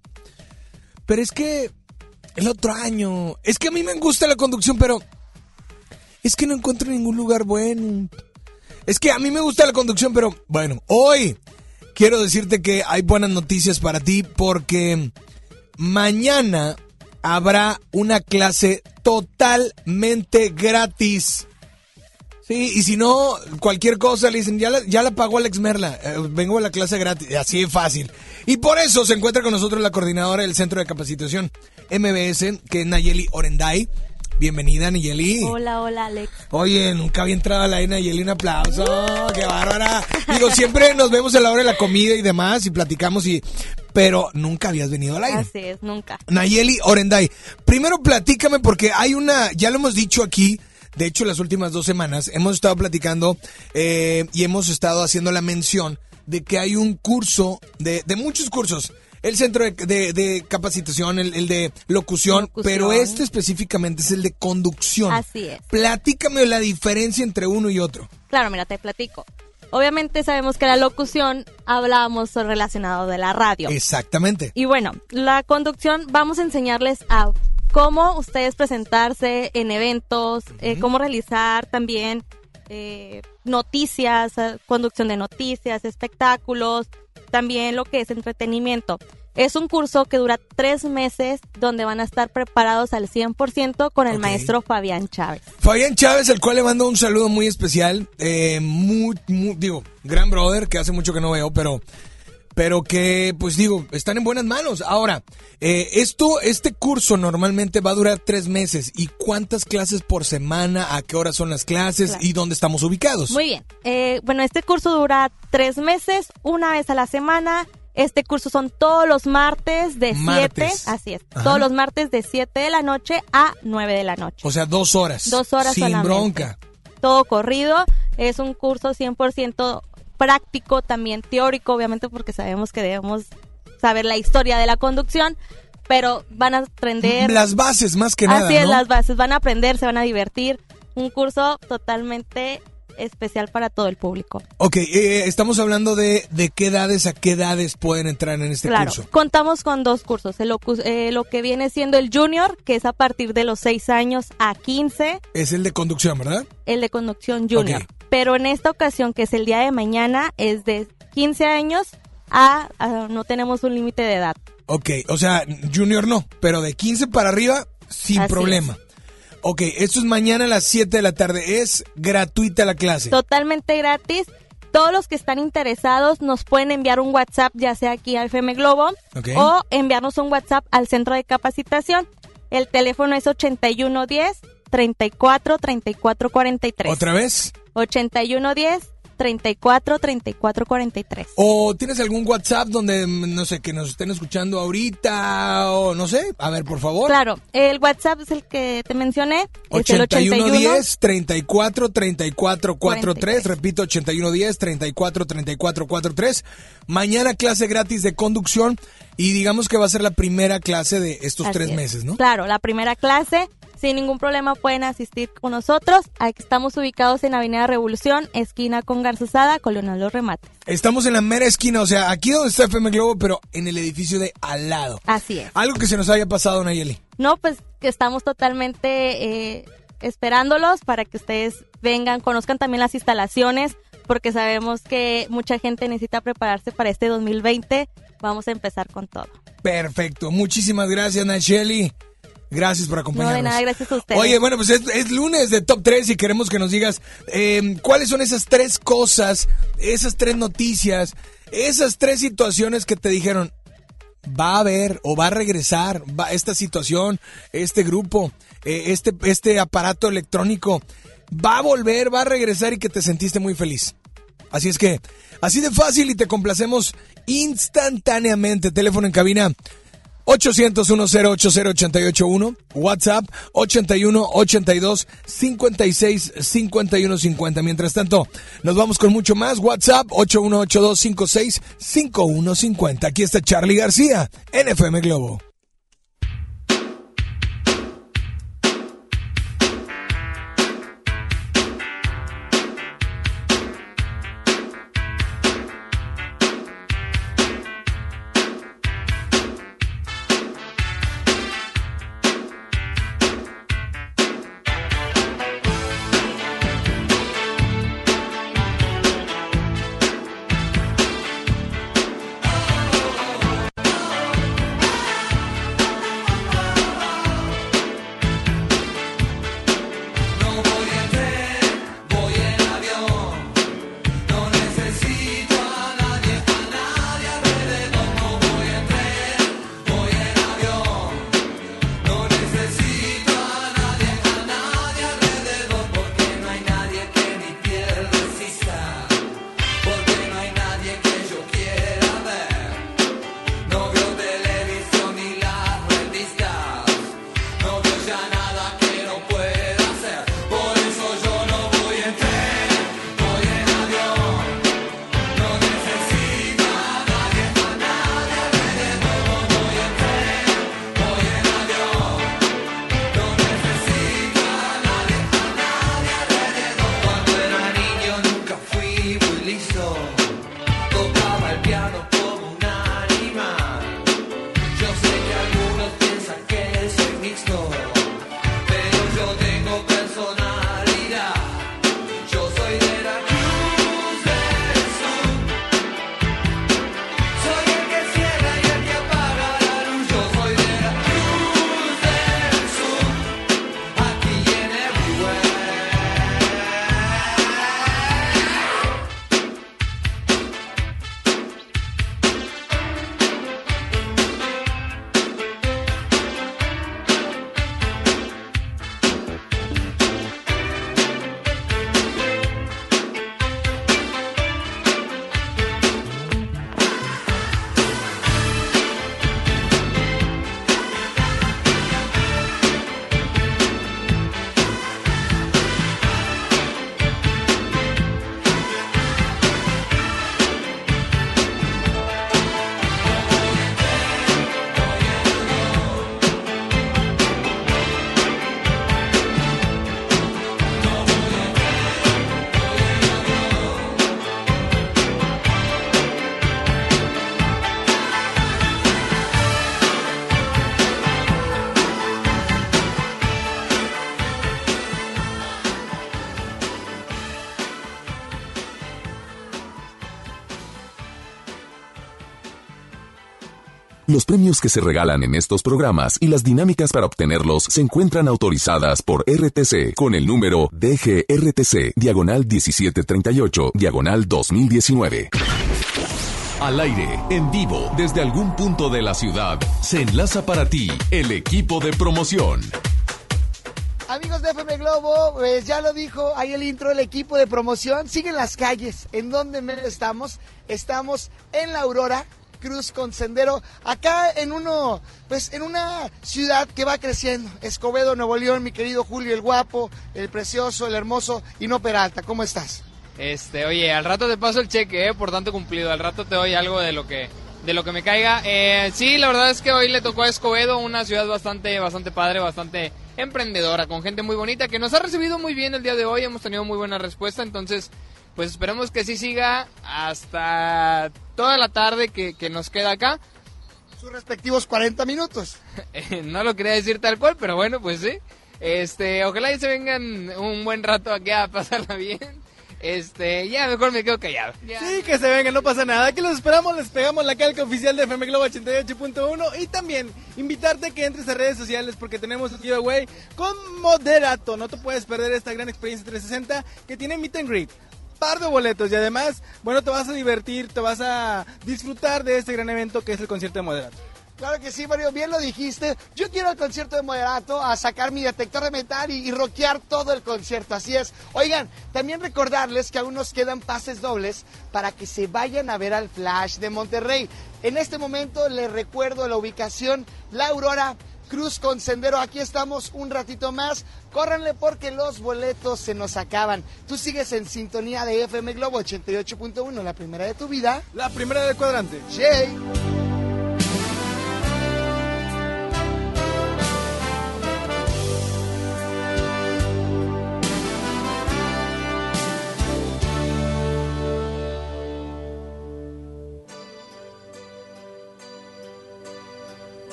Pero es que el otro año, es que a mí me gusta la conducción, pero... Es que no encuentro ningún lugar bueno. Es que a mí me gusta la conducción, pero bueno, hoy quiero decirte que hay buenas noticias para ti porque mañana habrá una clase totalmente gratis. Sí, y si no, cualquier cosa le dicen, ya la, ya la pagó Alex Merla, eh, vengo a la clase gratis, así de fácil. Y por eso se encuentra con nosotros la coordinadora del Centro de Capacitación MBS, que es Nayeli Orenday. Bienvenida, Nayeli. Hola, hola, Alex. Oye, nunca había entrado a la aire, Nayeli, un aplauso, qué bárbara. Digo, siempre nos vemos a la hora de la comida y demás y platicamos y... Pero nunca habías venido al aire. Así es, nunca. Nayeli Orenday, primero platícame porque hay una, ya lo hemos dicho aquí, de hecho las últimas dos semanas hemos estado platicando eh, y hemos estado haciendo la mención de que hay un curso, de, de muchos cursos, el centro de, de- de capacitación, el, el de locución, Locución. pero este específicamente es el de conducción. Así es. Platícame la diferencia entre uno y otro. Claro, mira, te platico. Obviamente sabemos que la locución hablábamos relacionado de la radio. Exactamente. Y bueno, la conducción vamos a enseñarles a cómo ustedes presentarse en eventos, eh, cómo realizar también eh, noticias, eh, conducción de noticias, espectáculos, también lo que es entretenimiento. Es un curso que dura tres meses donde van a estar preparados al 100% con el maestro Fabián Chávez. Fabián Chávez, al cual le mando un saludo muy especial. eh, muy, muy- digo, gran brother, que hace mucho que no veo, pero, pero que, pues digo, están en buenas manos. Ahora, eh, esto, este curso normalmente va a durar tres meses. ¿Y cuántas clases por semana? ¿A qué horas son las clases? Claro. ¿Y dónde estamos ubicados? Muy bien. Eh, bueno, este curso dura tres meses, una vez a la semana. Este curso son todos los martes de 7, Martes. así es, Ajá. todos los martes de 7 de la noche a 9 de la noche. O sea, dos horas. Dos horas Sin solamente. bronca. Todo corrido, es un curso 100% práctico, también teórico, obviamente porque sabemos que debemos saber la historia de la conducción, pero van a aprender... Las bases, más que nada. Así es, ¿no? las bases, van a aprender, se van a divertir. Un curso totalmente especial para todo el público. Ok, eh, estamos hablando de, de qué edades a qué edades pueden entrar en este claro, curso. contamos con dos cursos. El eh, lo que viene siendo el junior, que es a partir de los 6 años a 15, Es el de conducción, ¿verdad? el de conducción junior. Pero en esta ocasión, que es el día de mañana, es de 15 años a, a- no tenemos un límite de edad. Ok, o sea, junior no, pero de 15 para arriba, sin Así problema. Ok, esto es mañana a las 7 de la tarde. Es gratuita la clase. Totalmente gratis. Todos los que están interesados nos pueden enviar un WhatsApp, ya sea aquí a FM Globo, o enviarnos un WhatsApp al centro de capacitación. El teléfono es 8110 34 34 43. ¿Otra vez? 8110 34 34 43. ¿O tienes algún WhatsApp donde, mm, no sé, que nos estén escuchando ahorita o no sé? A ver, por favor. Claro, el WhatsApp es el que te mencioné. Es el 81 8110 34 34 43. Repito, 8110 34 34 43. Mañana clase gratis de conducción y digamos que va a ser la primera clase de estos Así tres es. meses, ¿no? Claro, la primera clase. Sin ningún problema pueden asistir con nosotros. Aquí estamos ubicados en Avenida Revolución, esquina con Garzazada, Colonel Los Remates. Estamos en la mera esquina, o sea, aquí donde está FM Globo, pero en el edificio de al lado. Así es. Algo que se nos haya pasado, Nayeli. No, pues que estamos totalmente eh, esperándolos para que ustedes vengan, conozcan también las instalaciones, porque sabemos que mucha gente necesita prepararse para este 2020. Vamos a empezar con todo. Perfecto. Muchísimas gracias, Nayeli. Gracias por No, acompañarnos. de nada, gracias a ustedes. Oye, bueno, pues es, es lunes de Top 3 y queremos que nos digas eh, cuáles son esas tres cosas, esas tres noticias, esas tres situaciones que te dijeron, va a haber o va a regresar va, esta situación, este grupo, eh, este, este aparato electrónico, va a volver, va a regresar y que te sentiste muy feliz. Así es que, así de fácil y te complacemos instantáneamente. Teléfono en cabina 800-1080-881, WhatsApp 81-82-56-51-50. Mientras tanto, nos vamos con mucho más. WhatsApp 8182-56-5150. Aquí está Charlie García, NFM Globo. Los premios que se regalan en estos programas y las dinámicas para obtenerlos se encuentran autorizadas por RTC con el número DGRTC, diagonal 1738, diagonal 2019. Al aire, en vivo, desde algún punto de la ciudad, se enlaza para ti el equipo de promoción. Amigos de FM Globo, pues ya lo dijo ahí el intro del equipo de promoción. Siguen las calles. ¿En dónde estamos? Estamos en la Aurora, Cruz con Sendero, acá en uno, pues en una ciudad que va creciendo. Escobedo, Nuevo León, mi querido Julio, el guapo, el precioso, el hermoso y no Peralta. ¿Cómo estás? Este, oye, al rato te paso el cheque, eh, por tanto cumplido. Al rato te doy algo de lo que de lo que me caiga. Eh, sí, la verdad es que hoy le tocó a Escobedo, una ciudad bastante bastante padre, bastante emprendedora, con gente muy bonita que nos ha recibido muy bien el día de hoy. Hemos tenido muy buena respuesta, entonces pues esperemos que sí siga hasta toda la tarde que, que nos queda acá. Sus respectivos 40 minutos. Eh, no lo quería decir tal cual, pero bueno, pues sí. Este, ojalá y se vengan un buen rato aquí a pasarla bien. Este, ya mejor me quedo callado. Sí, que se vengan, no pasa nada. Aquí los esperamos, les pegamos la calca oficial de FM Globo 88.1 y también invitarte a que entres a redes sociales porque tenemos un giveaway con Moderato. No te puedes perder esta gran experiencia 360 que tiene Meet and Greet. Par de boletos y además, bueno, te vas a divertir, te vas a disfrutar de este gran evento que es el concierto de Moderato. Claro que sí, Mario, bien lo dijiste. Yo quiero al concierto de Moderato a sacar mi detector de metal y, y rockear todo el concierto, así es. Oigan, también recordarles que aún nos quedan pases dobles para que se vayan a ver al Flash de Monterrey. En este momento les recuerdo la ubicación, La Aurora. Cruz con Sendero, aquí estamos un ratito más. Córranle porque los boletos se nos acaban. Tú sigues en sintonía de FM Globo 88.1, la primera de tu vida. La primera del cuadrante. Jay.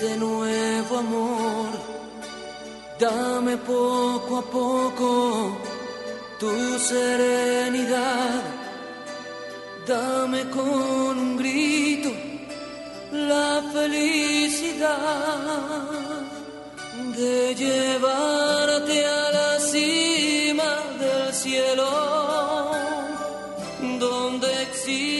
Este nuevo amor. Dame poco a poco tu serenidad. Dame con un grito la felicidad de llevarte a la cima del cielo, donde existe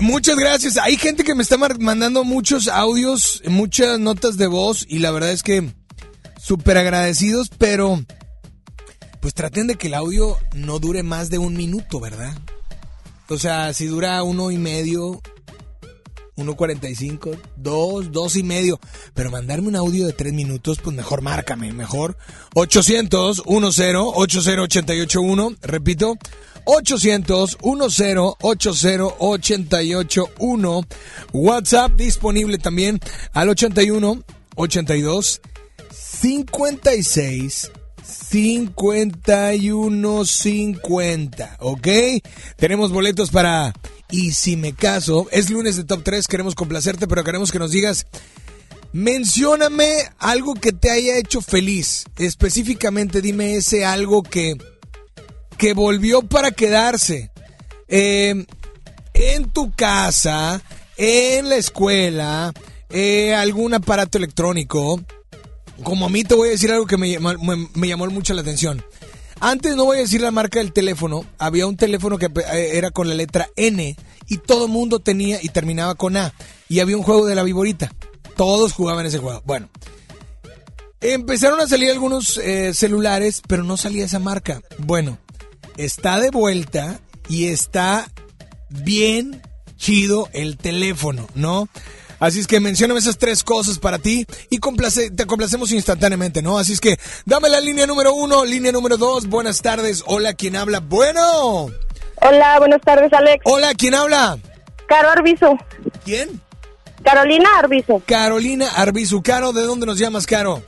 Muchas gracias. Hay gente que me está mandando muchos audios, muchas notas de voz y la verdad es que súper agradecidos, pero pues traten de que el audio no dure más de un minuto, ¿verdad? O sea, si dura uno y medio, uno cuarenta y cinco, dos, dos y medio, pero mandarme un audio de tres minutos, pues mejor márcame, mejor. 800 10 80 881, repito, 800 10 80 881, WhatsApp disponible también al 81 82 56 5150, ¿ok? Tenemos boletos para Y si me caso, es lunes de Top 3, queremos complacerte, pero queremos que nos digas, mencióname algo que te haya hecho feliz. Específicamente dime ese algo que, que volvió para quedarse. Eh, en tu casa, en la escuela, eh, algún aparato electrónico. Como a mí te voy a decir algo que me- me llamó mucho la atención. Antes no voy a decir la marca del teléfono, había un teléfono que eh, era con la letra N y todo mundo tenía y terminaba con A. Y había un juego de la viborita. Todos jugaban ese juego. Bueno, empezaron a salir algunos eh, celulares, pero no salía esa marca. Bueno, está de vuelta y está bien chido el teléfono, ¿no? Así es que mencióname esas tres cosas para ti y complace- te complacemos instantáneamente, ¿no? Así es que dame la línea número uno, línea número dos, buenas tardes, hola, ¿quién habla? Bueno. Hola, buenas tardes, Alex. Hola, ¿quién habla? Caro Arbizu. ¿Quién? Carolina Arbizu. Carolina Arbizu. Caro, ¿de dónde nos llamas, Caro?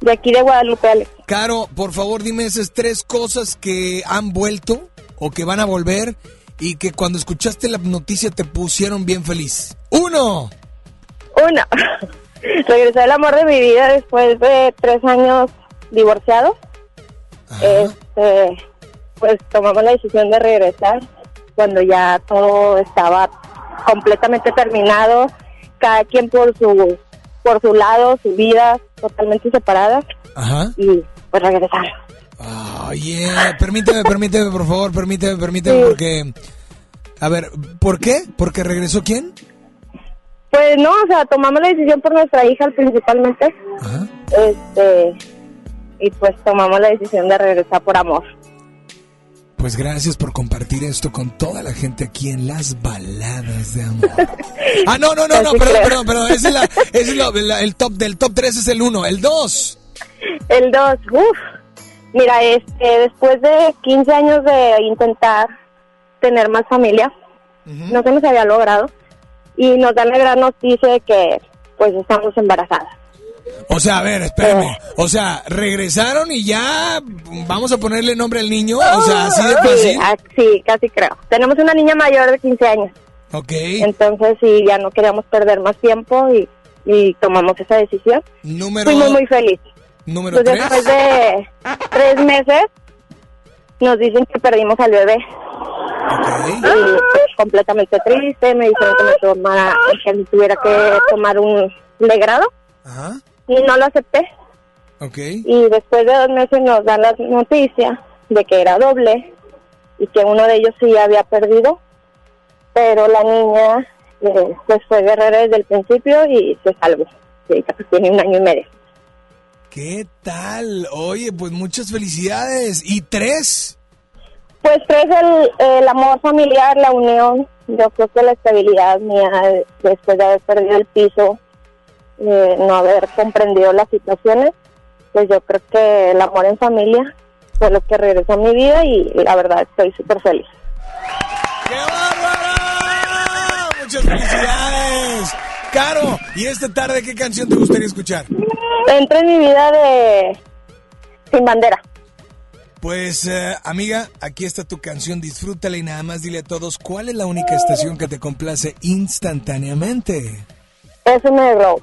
De aquí de Guadalupe, Alex. Caro, por favor, dime esas tres cosas que han vuelto o que van a volver y que cuando escuchaste la noticia te pusieron bien feliz. Uno. Uno. Regresé al amor de mi vida después de tres años divorciados. Este, pues tomamos la decisión de regresar cuando ya todo estaba completamente terminado, cada quien por su por su lado, su vida totalmente separada Ajá. y pues regresamos. Oye, permíteme, permíteme, por favor, permíteme, permíteme, porque... A ver, ¿por qué? ¿Porque regresó quién? Pues no, o sea, tomamos la decisión por nuestra hija principalmente. Este y pues tomamos la decisión de regresar por amor. Pues gracias por compartir esto con toda la gente aquí en las baladas de amor. Ah, no, no, no, no, perdón, perdón, perdón. Ese es, la, ese es la- la- el top del top 3 es el 1. El 2. El 2, uff. Mira, este, después de 15 años de intentar tener más familia, no se nos había logrado y nos dan la gran noticia de que pues estamos embarazadas. O sea, a ver, espérame. O sea, regresaron y ya vamos a ponerle nombre al niño. O sea, así de Sí, fácil. ah, sí, casi creo. Tenemos una niña mayor de 15 años. Ok. Entonces sí, ya no queríamos perder más tiempo y, y tomamos esa decisión. Número, Fuimos muy felices. número Pues 3. después de tres meses nos dicen que perdimos al bebé. Y pues, completamente triste, me dijeron que me tomara, que tuviera que tomar un legrado Ajá. y no lo acepté. Y después de dos meses nos dan la noticia de que era doble y que uno de ellos sí había perdido, pero la niña eh, pues fue guerrera desde el principio y se salvó. Y ahorita pues tiene un año y medio. ¿Qué tal? Oye, pues muchas felicidades. ¿Y tres? Pues tres, el, el amor familiar, la unión, yo creo que la estabilidad mía eh, después de haber perdido el piso, eh, no haber comprendido las situaciones, pues yo creo que el amor en familia fue lo que regresó a mi vida y la verdad estoy súper feliz. Muchas felicidades. Caro, ¿y esta tarde qué canción te gustaría escuchar? Entra en mi vida de Sin Bandera. Pues, eh, amiga, aquí está tu canción, disfrútala y nada más dile a todos cuál es la única estación que te complace instantáneamente. Eso me Glow.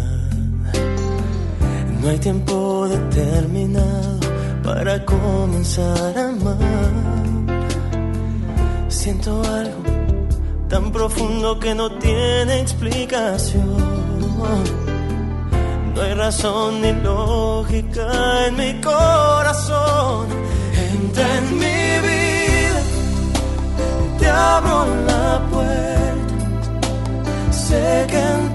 no hay tiempo determinado para comenzar a amar. Siento algo tan profundo que no tiene explicación. No hay razón ni lógica en mi corazón. Entra en mi vida, te abro la puerta. Sé que en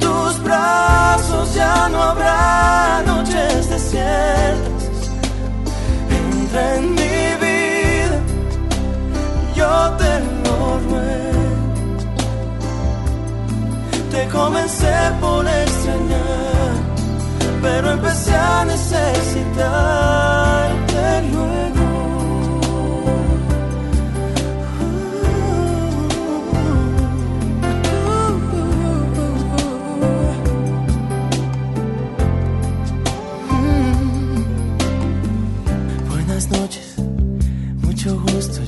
brazos ya no habrá noches desiertas. Entra en mi vida, yo te lo ruego. Te comencé por extrañar, pero empecé a necesitarte luego.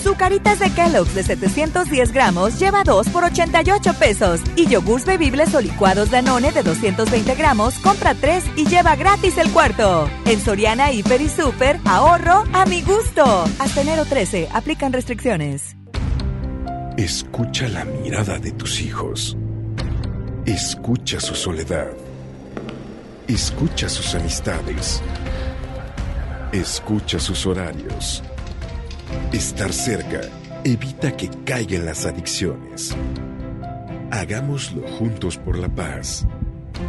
Zucaritas de Kellogg's de 710 gramos lleva 2 por 88 pesos. Y yogurts bebibles o licuados Danone de 220 gramos compra 3 y lleva gratis el cuarto. En Soriana Hiper y Super, ahorro a mi gusto. Hasta enero 13, aplican restricciones. Escucha la mirada de tus hijos. Escucha su soledad. Escucha sus amistades. Escucha sus horarios. Estar cerca evita que caigan las adicciones. Hagámoslo juntos por la paz.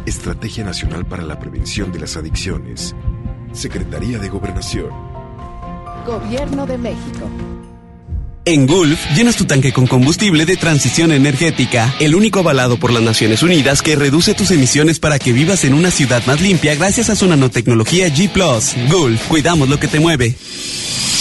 Estrategia Nacional para la Prevención de las Adicciones. Secretaría de Gobernación. Gobierno de México. En Gulf, llenas tu tanque con combustible de transición energética, el único avalado por las Naciones Unidas que reduce tus emisiones para que vivas en una ciudad más limpia gracias a su nanotecnología G ⁇ Gulf, cuidamos lo que te mueve.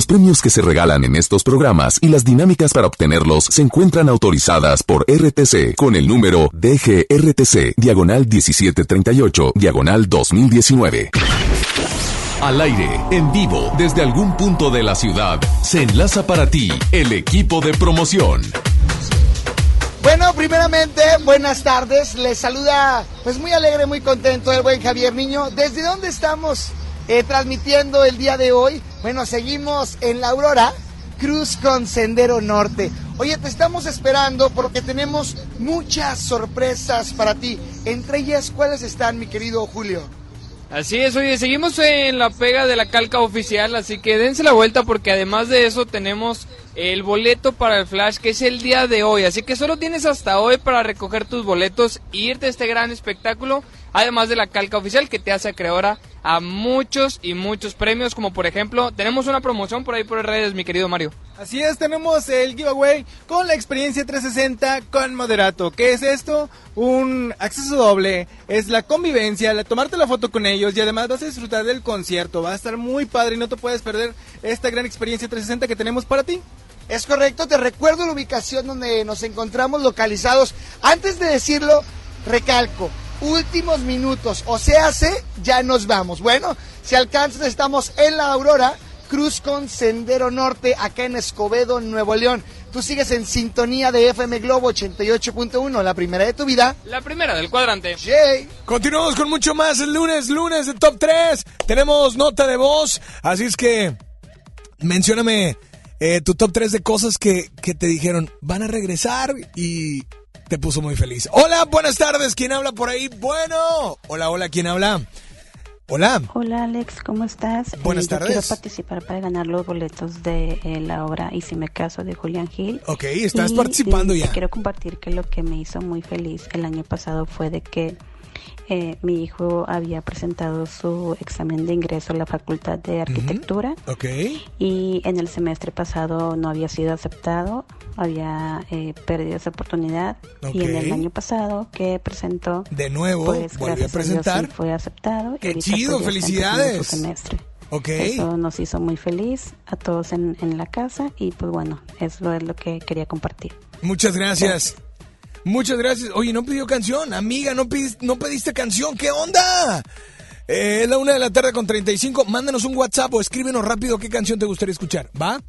Los premios que se regalan en estos programas y las dinámicas para obtenerlos se encuentran autorizadas por RTC con el número DGRTC, diagonal 1738, diagonal 2019. Al aire, en vivo, desde algún punto de la ciudad, se enlaza para ti el equipo de promoción. Bueno, primeramente, buenas tardes. Les saluda, pues muy alegre, muy contento el buen Javier Niño. ¿Desde dónde estamos eh, transmitiendo el día de hoy? Bueno, seguimos en la Aurora, Cruz con Sendero Norte. Oye, te estamos esperando porque tenemos muchas sorpresas para ti. Entre ellas, ¿cuáles están, mi querido Julio? Así es, oye, seguimos en la pega de la calca oficial, así que dense la vuelta porque además de eso tenemos el boleto para el Flash que es el día de hoy, así que solo tienes hasta hoy para recoger tus boletos e irte a este gran espectáculo, además de la calca oficial que te hace acreedora a muchos y muchos premios, como por ejemplo, tenemos una promoción por ahí por redes, mi querido Mario. Así es, tenemos el giveaway con la experiencia 360 con Moderato. ¿Qué es esto? Un acceso doble, es la convivencia, la, tomarte la foto con ellos y además vas a disfrutar del concierto. Va a estar muy padre y no te puedes perder esta gran experiencia 360 que tenemos para ti. Es correcto, te recuerdo la ubicación donde nos encontramos localizados. Antes de decirlo, recalco, últimos minutos, o sea, hace, ya nos vamos. Bueno, si alcanzas, estamos en la Aurora, Cruz con Sendero Norte, acá en Escobedo, Nuevo León. Tú sigues en sintonía de FM Globo 88.1, la primera de tu vida. La primera del cuadrante. Jay. Continuamos con mucho más el lunes, lunes de Top 3. Tenemos nota de voz, así es que mencióname eh, tu top 3 de cosas que, que te dijeron van a regresar y te puso muy feliz. Hola, buenas tardes, ¿quién habla por ahí? Bueno, hola, hola, ¿quién habla? Hola. Hola Alex, ¿cómo estás? Buenas Eh, yo tardes. Quiero participar para ganar los boletos de eh, la obra Y si me caso de Julián Gil. Ok, estás Y, participando eh, ya. quiero compartir que lo que me hizo muy feliz el año pasado fue de que eh, mi hijo había presentado su examen de ingreso a la Facultad de Arquitectura Ok. y en el semestre pasado no había sido aceptado, había eh, perdido esa oportunidad y en el año pasado que presentó De nuevo, pues volvió a Dios, sí fue aceptado. ¡Qué chido! pues, empezando ¡Felicidades! su semestre. Eso nos hizo muy feliz a todos en, en la casa y pues bueno, eso es lo que quería compartir. Muchas gracias. Muchas gracias. Oye, no pidió canción. Amiga, no, pedis- no pediste canción. ¿Qué onda? Eh, es la una de la tarde con 35. Mándanos un WhatsApp o escríbenos rápido qué canción te gustaría escuchar. ¿Va?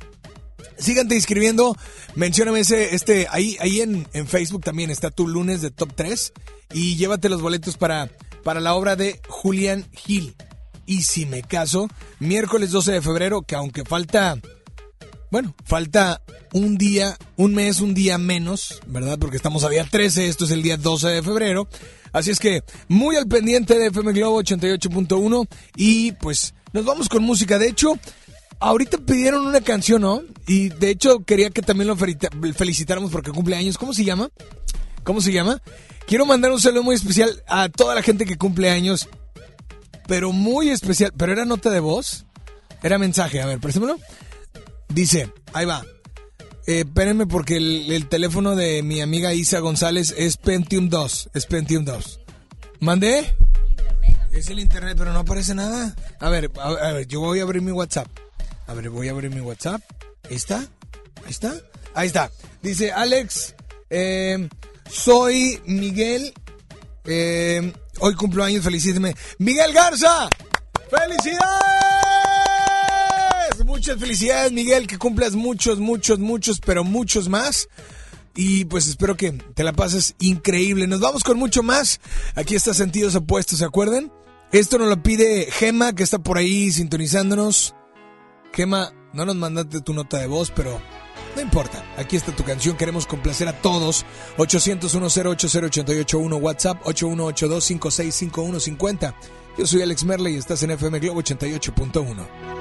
Sígante inscribiendo. Mencióname ese, este, ahí, ahí en, en Facebook también está tu lunes de Top 3. Y llévate los boletos para, para la obra de Julián Gil. Y si me caso, miércoles 12 de febrero, que aunque falta bueno, falta un día, un mes, un día menos, ¿verdad? Porque estamos a día 13, esto es el día 12 de febrero. Así es que muy al pendiente de FM Globo 88.1 y pues nos vamos con música. De hecho, ahorita pidieron una canción, ¿no? Y de hecho quería que también lo felicitáramos porque cumple años. ¿Cómo se llama? ¿Cómo se llama? Quiero mandar un saludo muy especial a toda la gente que cumple años, pero muy especial. ¿Pero era nota de voz? Era mensaje, a ver, préstamelo. Dice, ahí va. Eh, espérenme porque el, el teléfono de mi amiga Isa González es Pentium 2. Es Pentium 2. ¿Mandé? Es el internet, pero no aparece nada. A ver, a, a ver, yo voy a abrir mi WhatsApp. A ver, voy a abrir mi WhatsApp. ¿Ahí está? ¿Ahí está? Ahí está. Dice Alex, eh, soy Miguel. eh, hoy cumplo años, felicíteme. Miguel Garza. ¡Felicidades! Muchas felicidades, Miguel, que cumplas muchos, muchos, muchos, pero muchos más. Y pues espero que te la pases increíble. Nos vamos con mucho más. Aquí está Sentidos Opuestos, ¿se acuerdan? Esto nos lo pide Gema, que está por ahí sintonizándonos. Gema, no nos mandaste tu nota de voz, pero no importa. Aquí está tu canción. Queremos complacer a todos. 800-108-0881 WhatsApp 8182-565150. Yo soy Alex Merle y estás en FM Globo 88.1.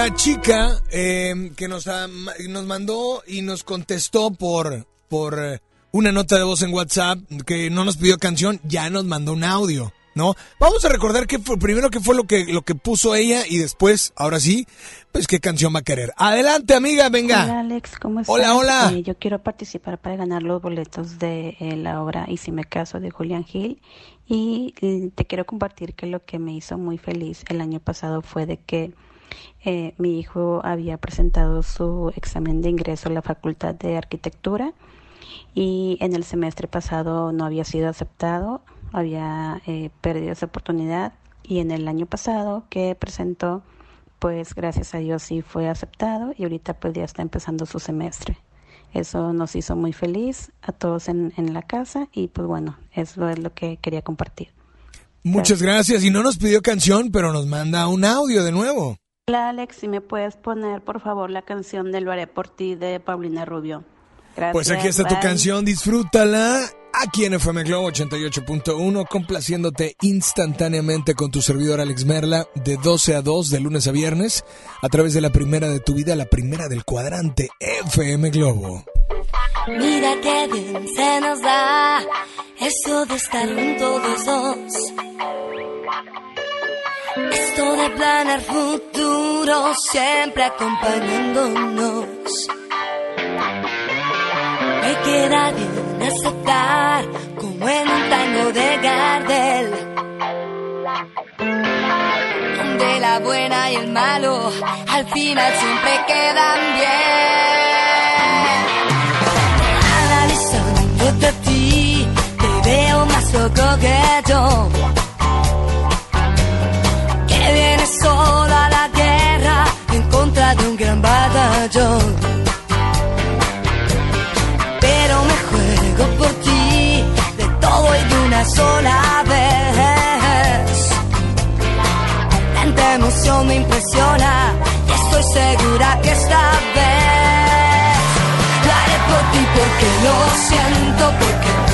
La chica eh, que nos, ha- nos mandó y nos contestó por, por eh, una nota de voz en WhatsApp, que no nos pidió canción, ya nos mandó un audio, ¿no? Vamos a recordar qué fue, primero qué fue lo que, lo que puso ella y después, ahora sí, pues qué canción va a querer. Adelante, amiga, venga. Hola Alex, ¿cómo estás? Hola, hola. Eh, yo quiero participar para ganar los boletos de eh, la obra Y si me caso de Julian Hill y eh, te quiero compartir que lo que me hizo muy feliz el año pasado fue de que eh, mi hijo había presentado su examen de ingreso a la Facultad de Arquitectura y en el semestre pasado no había sido aceptado, había eh, perdido esa oportunidad y en el año pasado que presentó, pues gracias a Dios sí fue aceptado y ahorita pues ya está empezando su semestre. Eso nos hizo muy feliz a todos en, en la casa y pues bueno, eso es lo que quería compartir. Muchas gracias. Y no nos pidió canción, pero nos manda un audio de nuevo. Hola Alex, si me puedes poner por favor la canción de Lo haré por ti de Paulina Rubio. Gracias. Pues aquí está tu canción, disfrútala. Aquí en FM Globo 88.1, complaciéndote instantáneamente con tu servidor Alex Merla, de 12 a 2, de lunes a viernes, a través de la primera de tu vida, la primera del cuadrante FM Globo. Mira qué bien se nos da eso de estar juntos los dos. Esto de planear futuro siempre acompañándonos. Me queda bien aceptar como en un tango de Gardel. Donde la buena y el malo al final siempre quedan bien. Analizándote a ti, te veo más loco que yo sola la guerra en contra de un gran batallón. Pero me juego por ti de todo y de una sola vez. Tanta emoción me impresiona y estoy segura que esta vez lo haré por ti porque lo siento, porque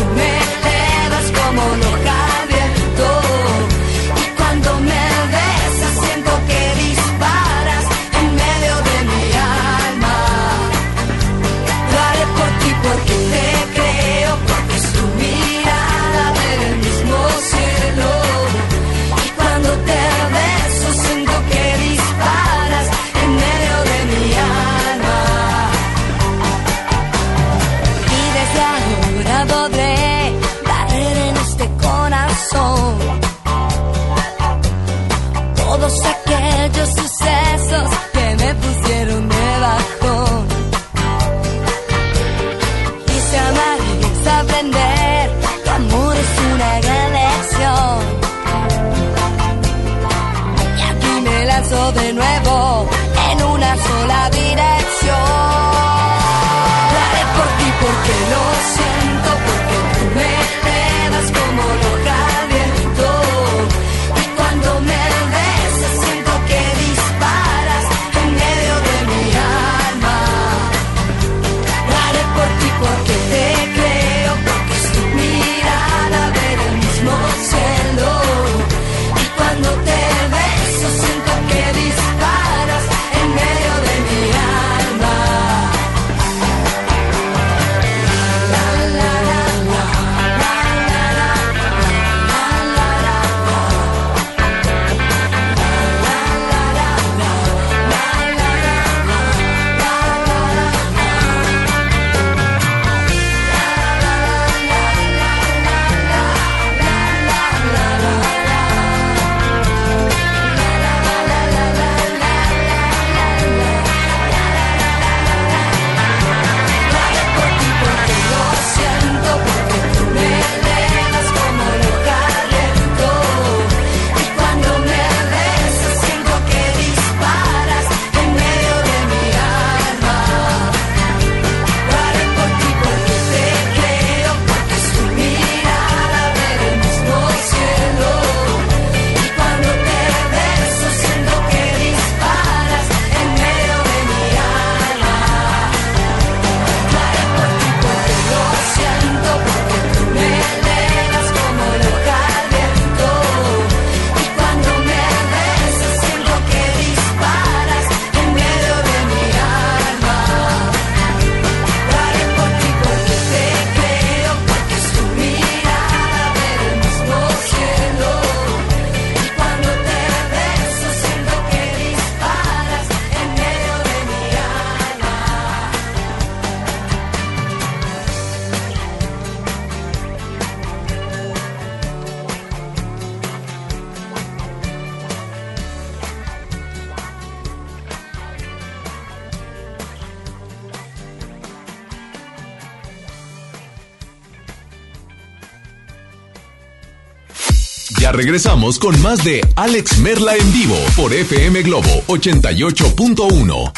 regresamos con más de Alex Merla en vivo por FM Globo 88.1.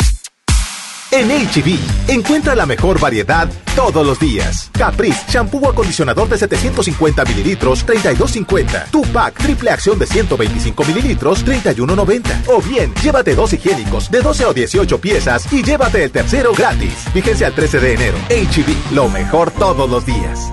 En HB, encuentra la mejor variedad todos los días. Caprice, shampoo o acondicionador de 750 mililitros, 32.50. Tupac, triple acción de 125 mililitros, 31.90. O bien, llévate dos higiénicos de 12 o 18 piezas y llévate el tercero gratis. Fíjense al 13 de enero. HB, lo mejor todos los días.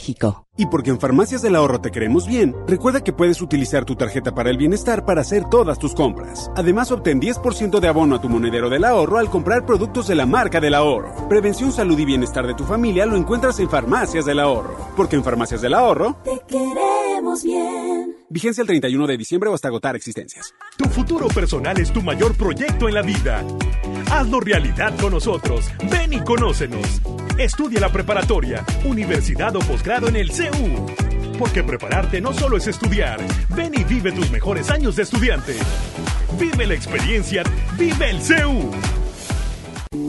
Y porque en Farmacias del Ahorro te queremos bien, recuerda que puedes utilizar tu tarjeta para el bienestar para hacer todas tus compras. Además, obtén 10% de abono a tu monedero del ahorro al comprar productos de la marca del ahorro. Prevención, salud y bienestar de tu familia lo encuentras en Farmacias del Ahorro. Porque en Farmacias del Ahorro... Te queremos. queremos bien. Vigencia el 31 de diciembre o hasta agotar existencias. Tu futuro personal es tu mayor proyecto en la vida. Hazlo realidad con nosotros. Ven y conócenos. Estudia la preparatoria, universidad o posgrado en el CEU. Porque prepararte no solo es estudiar. Ven y vive tus mejores años de estudiante. Vive la experiencia. Vive el CEU.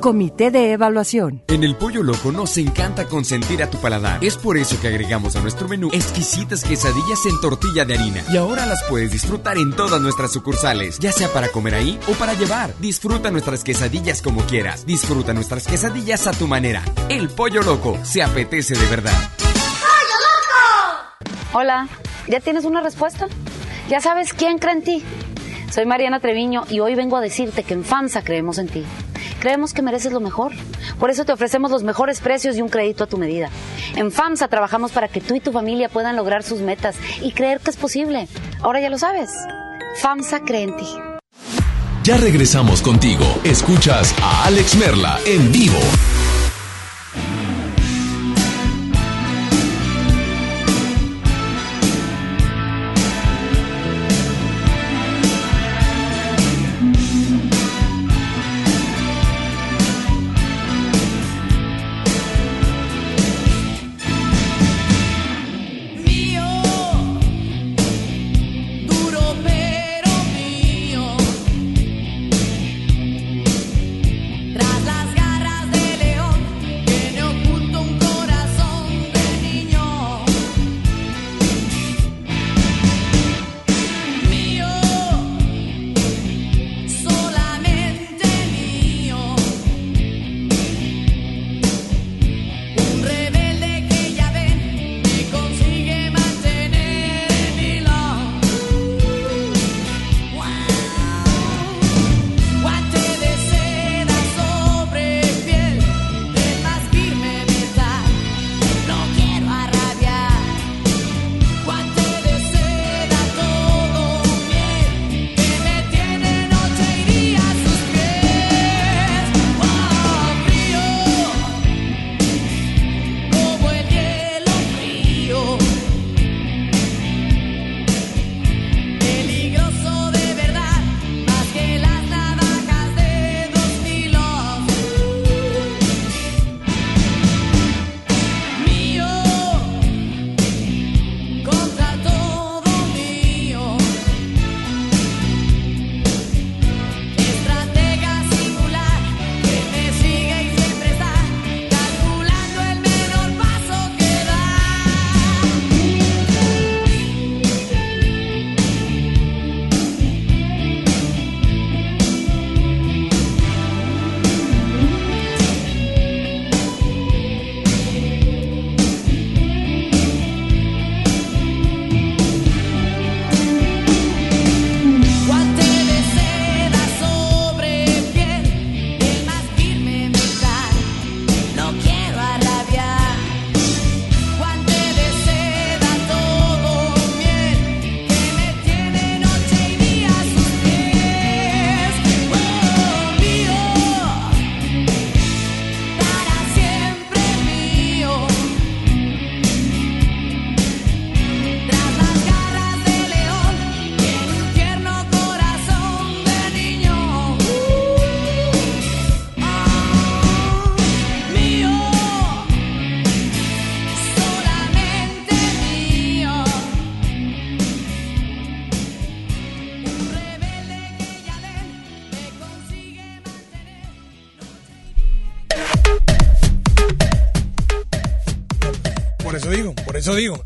Comité de Evaluación. En el Pollo Loco nos encanta consentir a tu paladar. Es por eso que agregamos a nuestro menú exquisitas quesadillas en tortilla de harina. Y ahora las puedes disfrutar en todas nuestras sucursales, ya sea para comer ahí o para llevar. Disfruta nuestras quesadillas como quieras. Disfruta nuestras quesadillas a tu manera. El Pollo Loco se apetece de verdad. Hola, ¿ya tienes una respuesta? ¿Ya sabes quién cree en ti? Soy Mariana Treviño y hoy vengo a decirte que en FAMSA creemos en ti. Creemos que mereces lo mejor. Por eso te ofrecemos los mejores precios y un crédito a tu medida. En FAMSA trabajamos para que tú y tu familia puedan lograr sus metas y creer que es posible. Ahora ya lo sabes. FAMSA cree en ti. Ya regresamos contigo. Escuchas a Alex Merla en vivo.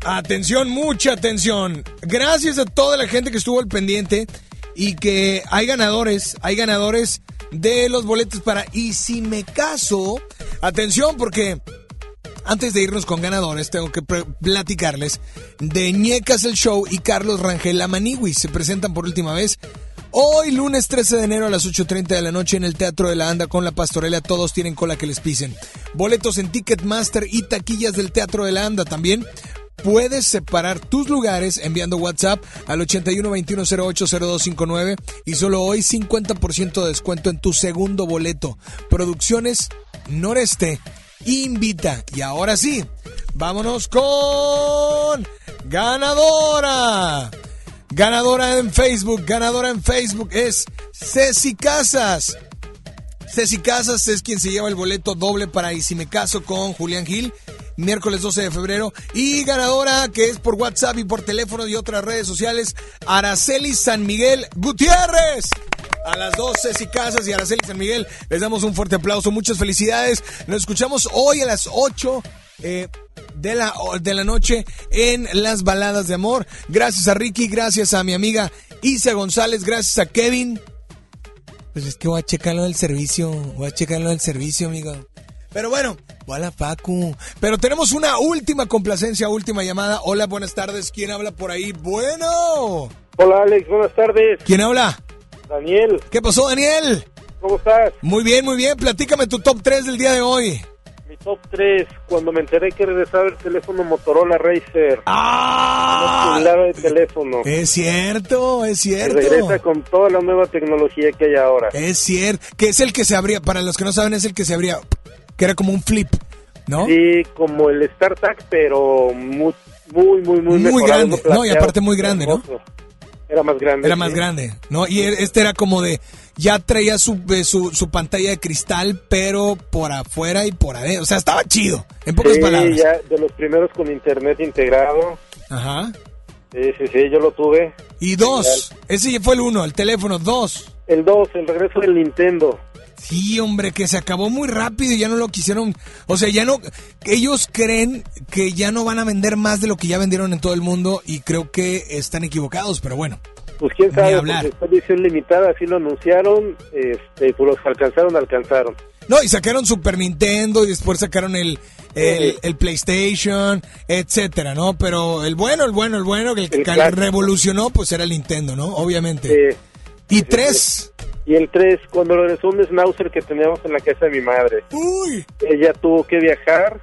Atención, mucha atención. Gracias a toda la gente que estuvo al pendiente y que hay ganadores, hay ganadores de los boletos para Y si me caso, atención porque antes de irnos con ganadores, tengo que platicarles de Ñecas el Show y Carlos Rangel La Manigui. Se presentan por última vez hoy, lunes 13 de enero a las 8.30 de la noche en el Teatro de la Anda con la Pastorela. Todos tienen cola que les pisen. Boletos en Ticketmaster y taquillas del Teatro de la Anda también. Puedes separar tus lugares enviando WhatsApp al 81 21 08 0259 y solo hoy 50% de descuento en tu segundo boleto. Producciones Noreste invita. Y ahora sí, vámonos con ganadora. Ganadora en Facebook, ganadora en Facebook es Ceci Casas. Ceci Casas es quien se lleva el boleto doble para Y si me caso con Julián Gil, miércoles 12 de febrero. Y ganadora que es por WhatsApp y por teléfono y otras redes sociales, Araceli San Miguel Gutiérrez. A las dos, Ceci Casas y Araceli San Miguel, les damos un fuerte aplauso. Muchas felicidades. Nos escuchamos hoy a las 8 eh, de, la, de la noche en las baladas de amor. Gracias a Ricky, gracias a mi amiga Isa González, gracias a Kevin. Pues es que voy a checarlo del servicio, voy a checarlo del servicio, amigo. Pero bueno, hola Pacu. Pero tenemos una última complacencia, última llamada. Hola, buenas tardes. ¿Quién habla por ahí? Bueno. Hola Alex, buenas tardes. ¿Quién habla? Daniel. ¿Qué pasó, Daniel? ¿Cómo estás? Muy bien, muy bien. Platícame tu top 3 del día de hoy. Mi top 3, cuando me enteré que regresaba el teléfono Motorola Racer. ¡Ah! de teléfono. Es cierto, es cierto. Regresa con toda la nueva tecnología que hay ahora. Es cierto. Que es el que se abría, para los que no saben, es el que se abría, que era como un flip, ¿no? Sí, como el StarTAC, pero muy, muy, muy, muy, Muy grande, no, y aparte muy grande, ¿no? Era más grande. Era más sí. grande, ¿no? Y e- este era como de, ya traía su, eh, su, su pantalla de cristal, pero por afuera y por adentro. O sea, estaba chido, en pocas Sí, palabras. ya de los primeros con internet integrado. Ajá. Sí, sí, sí, yo lo tuve. Y dos, ese ya fue el uno, el teléfono, dos. El 2, el regreso del Nintendo. Sí, hombre, que se acabó muy rápido y ya no lo quisieron. O sea, ya no. Ellos creen que ya no van a vender más de lo que ya vendieron en todo el mundo y creo que están equivocados, pero bueno. Pues quién sabe, hablar. edición limitada, así lo anunciaron, este, pues los alcanzaron, alcanzaron. No, y sacaron Super Nintendo y después sacaron el, el, el PlayStation, etcétera, ¿no? Pero el bueno, el bueno, el bueno, el que clásico. revolucionó, pues era el Nintendo, ¿no? Obviamente. y tres. Y el 3, cuando regresó un Schnauzer que teníamos en la casa de mi madre. Uy. Ella tuvo que viajar,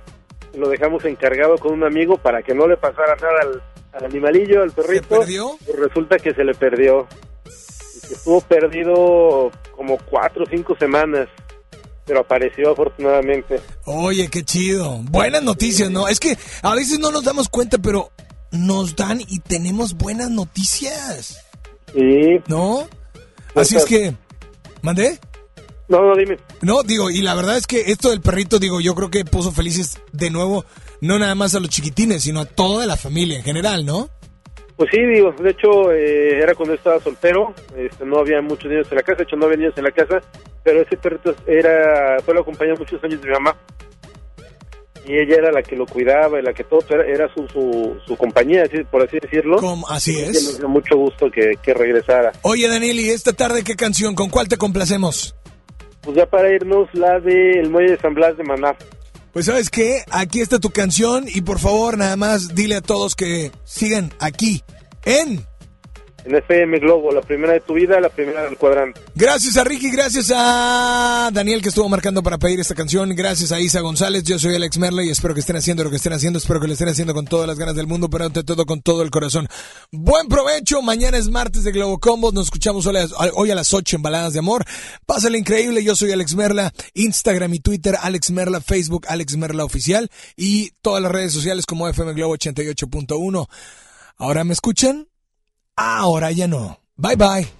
lo dejamos encargado con un amigo para que no le pasara nada al, al animalillo, al perrito. ¿Se perdió? Pues resulta que se le perdió. Estuvo perdido como cuatro o cinco semanas, pero apareció afortunadamente. Oye, qué chido. Buenas noticias, ¿no? Es que a veces no nos damos cuenta, pero nos dan y tenemos buenas noticias. Sí. ¿No? Así es que... ¿Mandé? No, no, dime. No, digo, y la verdad es que esto del perrito, digo, yo creo que puso felices de nuevo, no nada más a los chiquitines, sino a toda la familia en general, ¿no? Pues sí, digo, de hecho eh, era cuando estaba soltero, este, no había muchos niños en la casa, de hecho no había niños en la casa, pero ese perrito era, fue la compañía muchos años de mi mamá. Y ella era la que lo cuidaba, y la que todo, era, era su, su, su compañía, por así decirlo. Como- así Y es. nos dio mucho gusto que, que regresara. Oye, Daniel, ¿y esta tarde qué canción? ¿Con cuál te complacemos? Pues ya para irnos, la de El Muelle de San Blas de Maná. Pues sabes qué, aquí está tu canción y por favor nada más dile a todos que sigan aquí en... En FM Globo, la primera de tu vida, la primera del cuadrante. Gracias a Ricky, gracias a Daniel que estuvo marcando para pedir esta canción, gracias a Isa González, yo soy Alex Merle y espero que estén haciendo lo que estén haciendo, espero que lo estén haciendo con todas las ganas del mundo, pero ante todo con todo el corazón. Buen provecho, mañana es martes de Globo Combos, nos escuchamos hoy a las- hoy a las 8 en Baladas de Amor. Pásale increíble, yo soy Alex Merla, Instagram y Twitter, Alex Merla, Facebook, Alex Merla Oficial y todas las redes sociales como FM Globo 88.1. ¿Ahora me escuchan? Ahora ya no. Bye bye.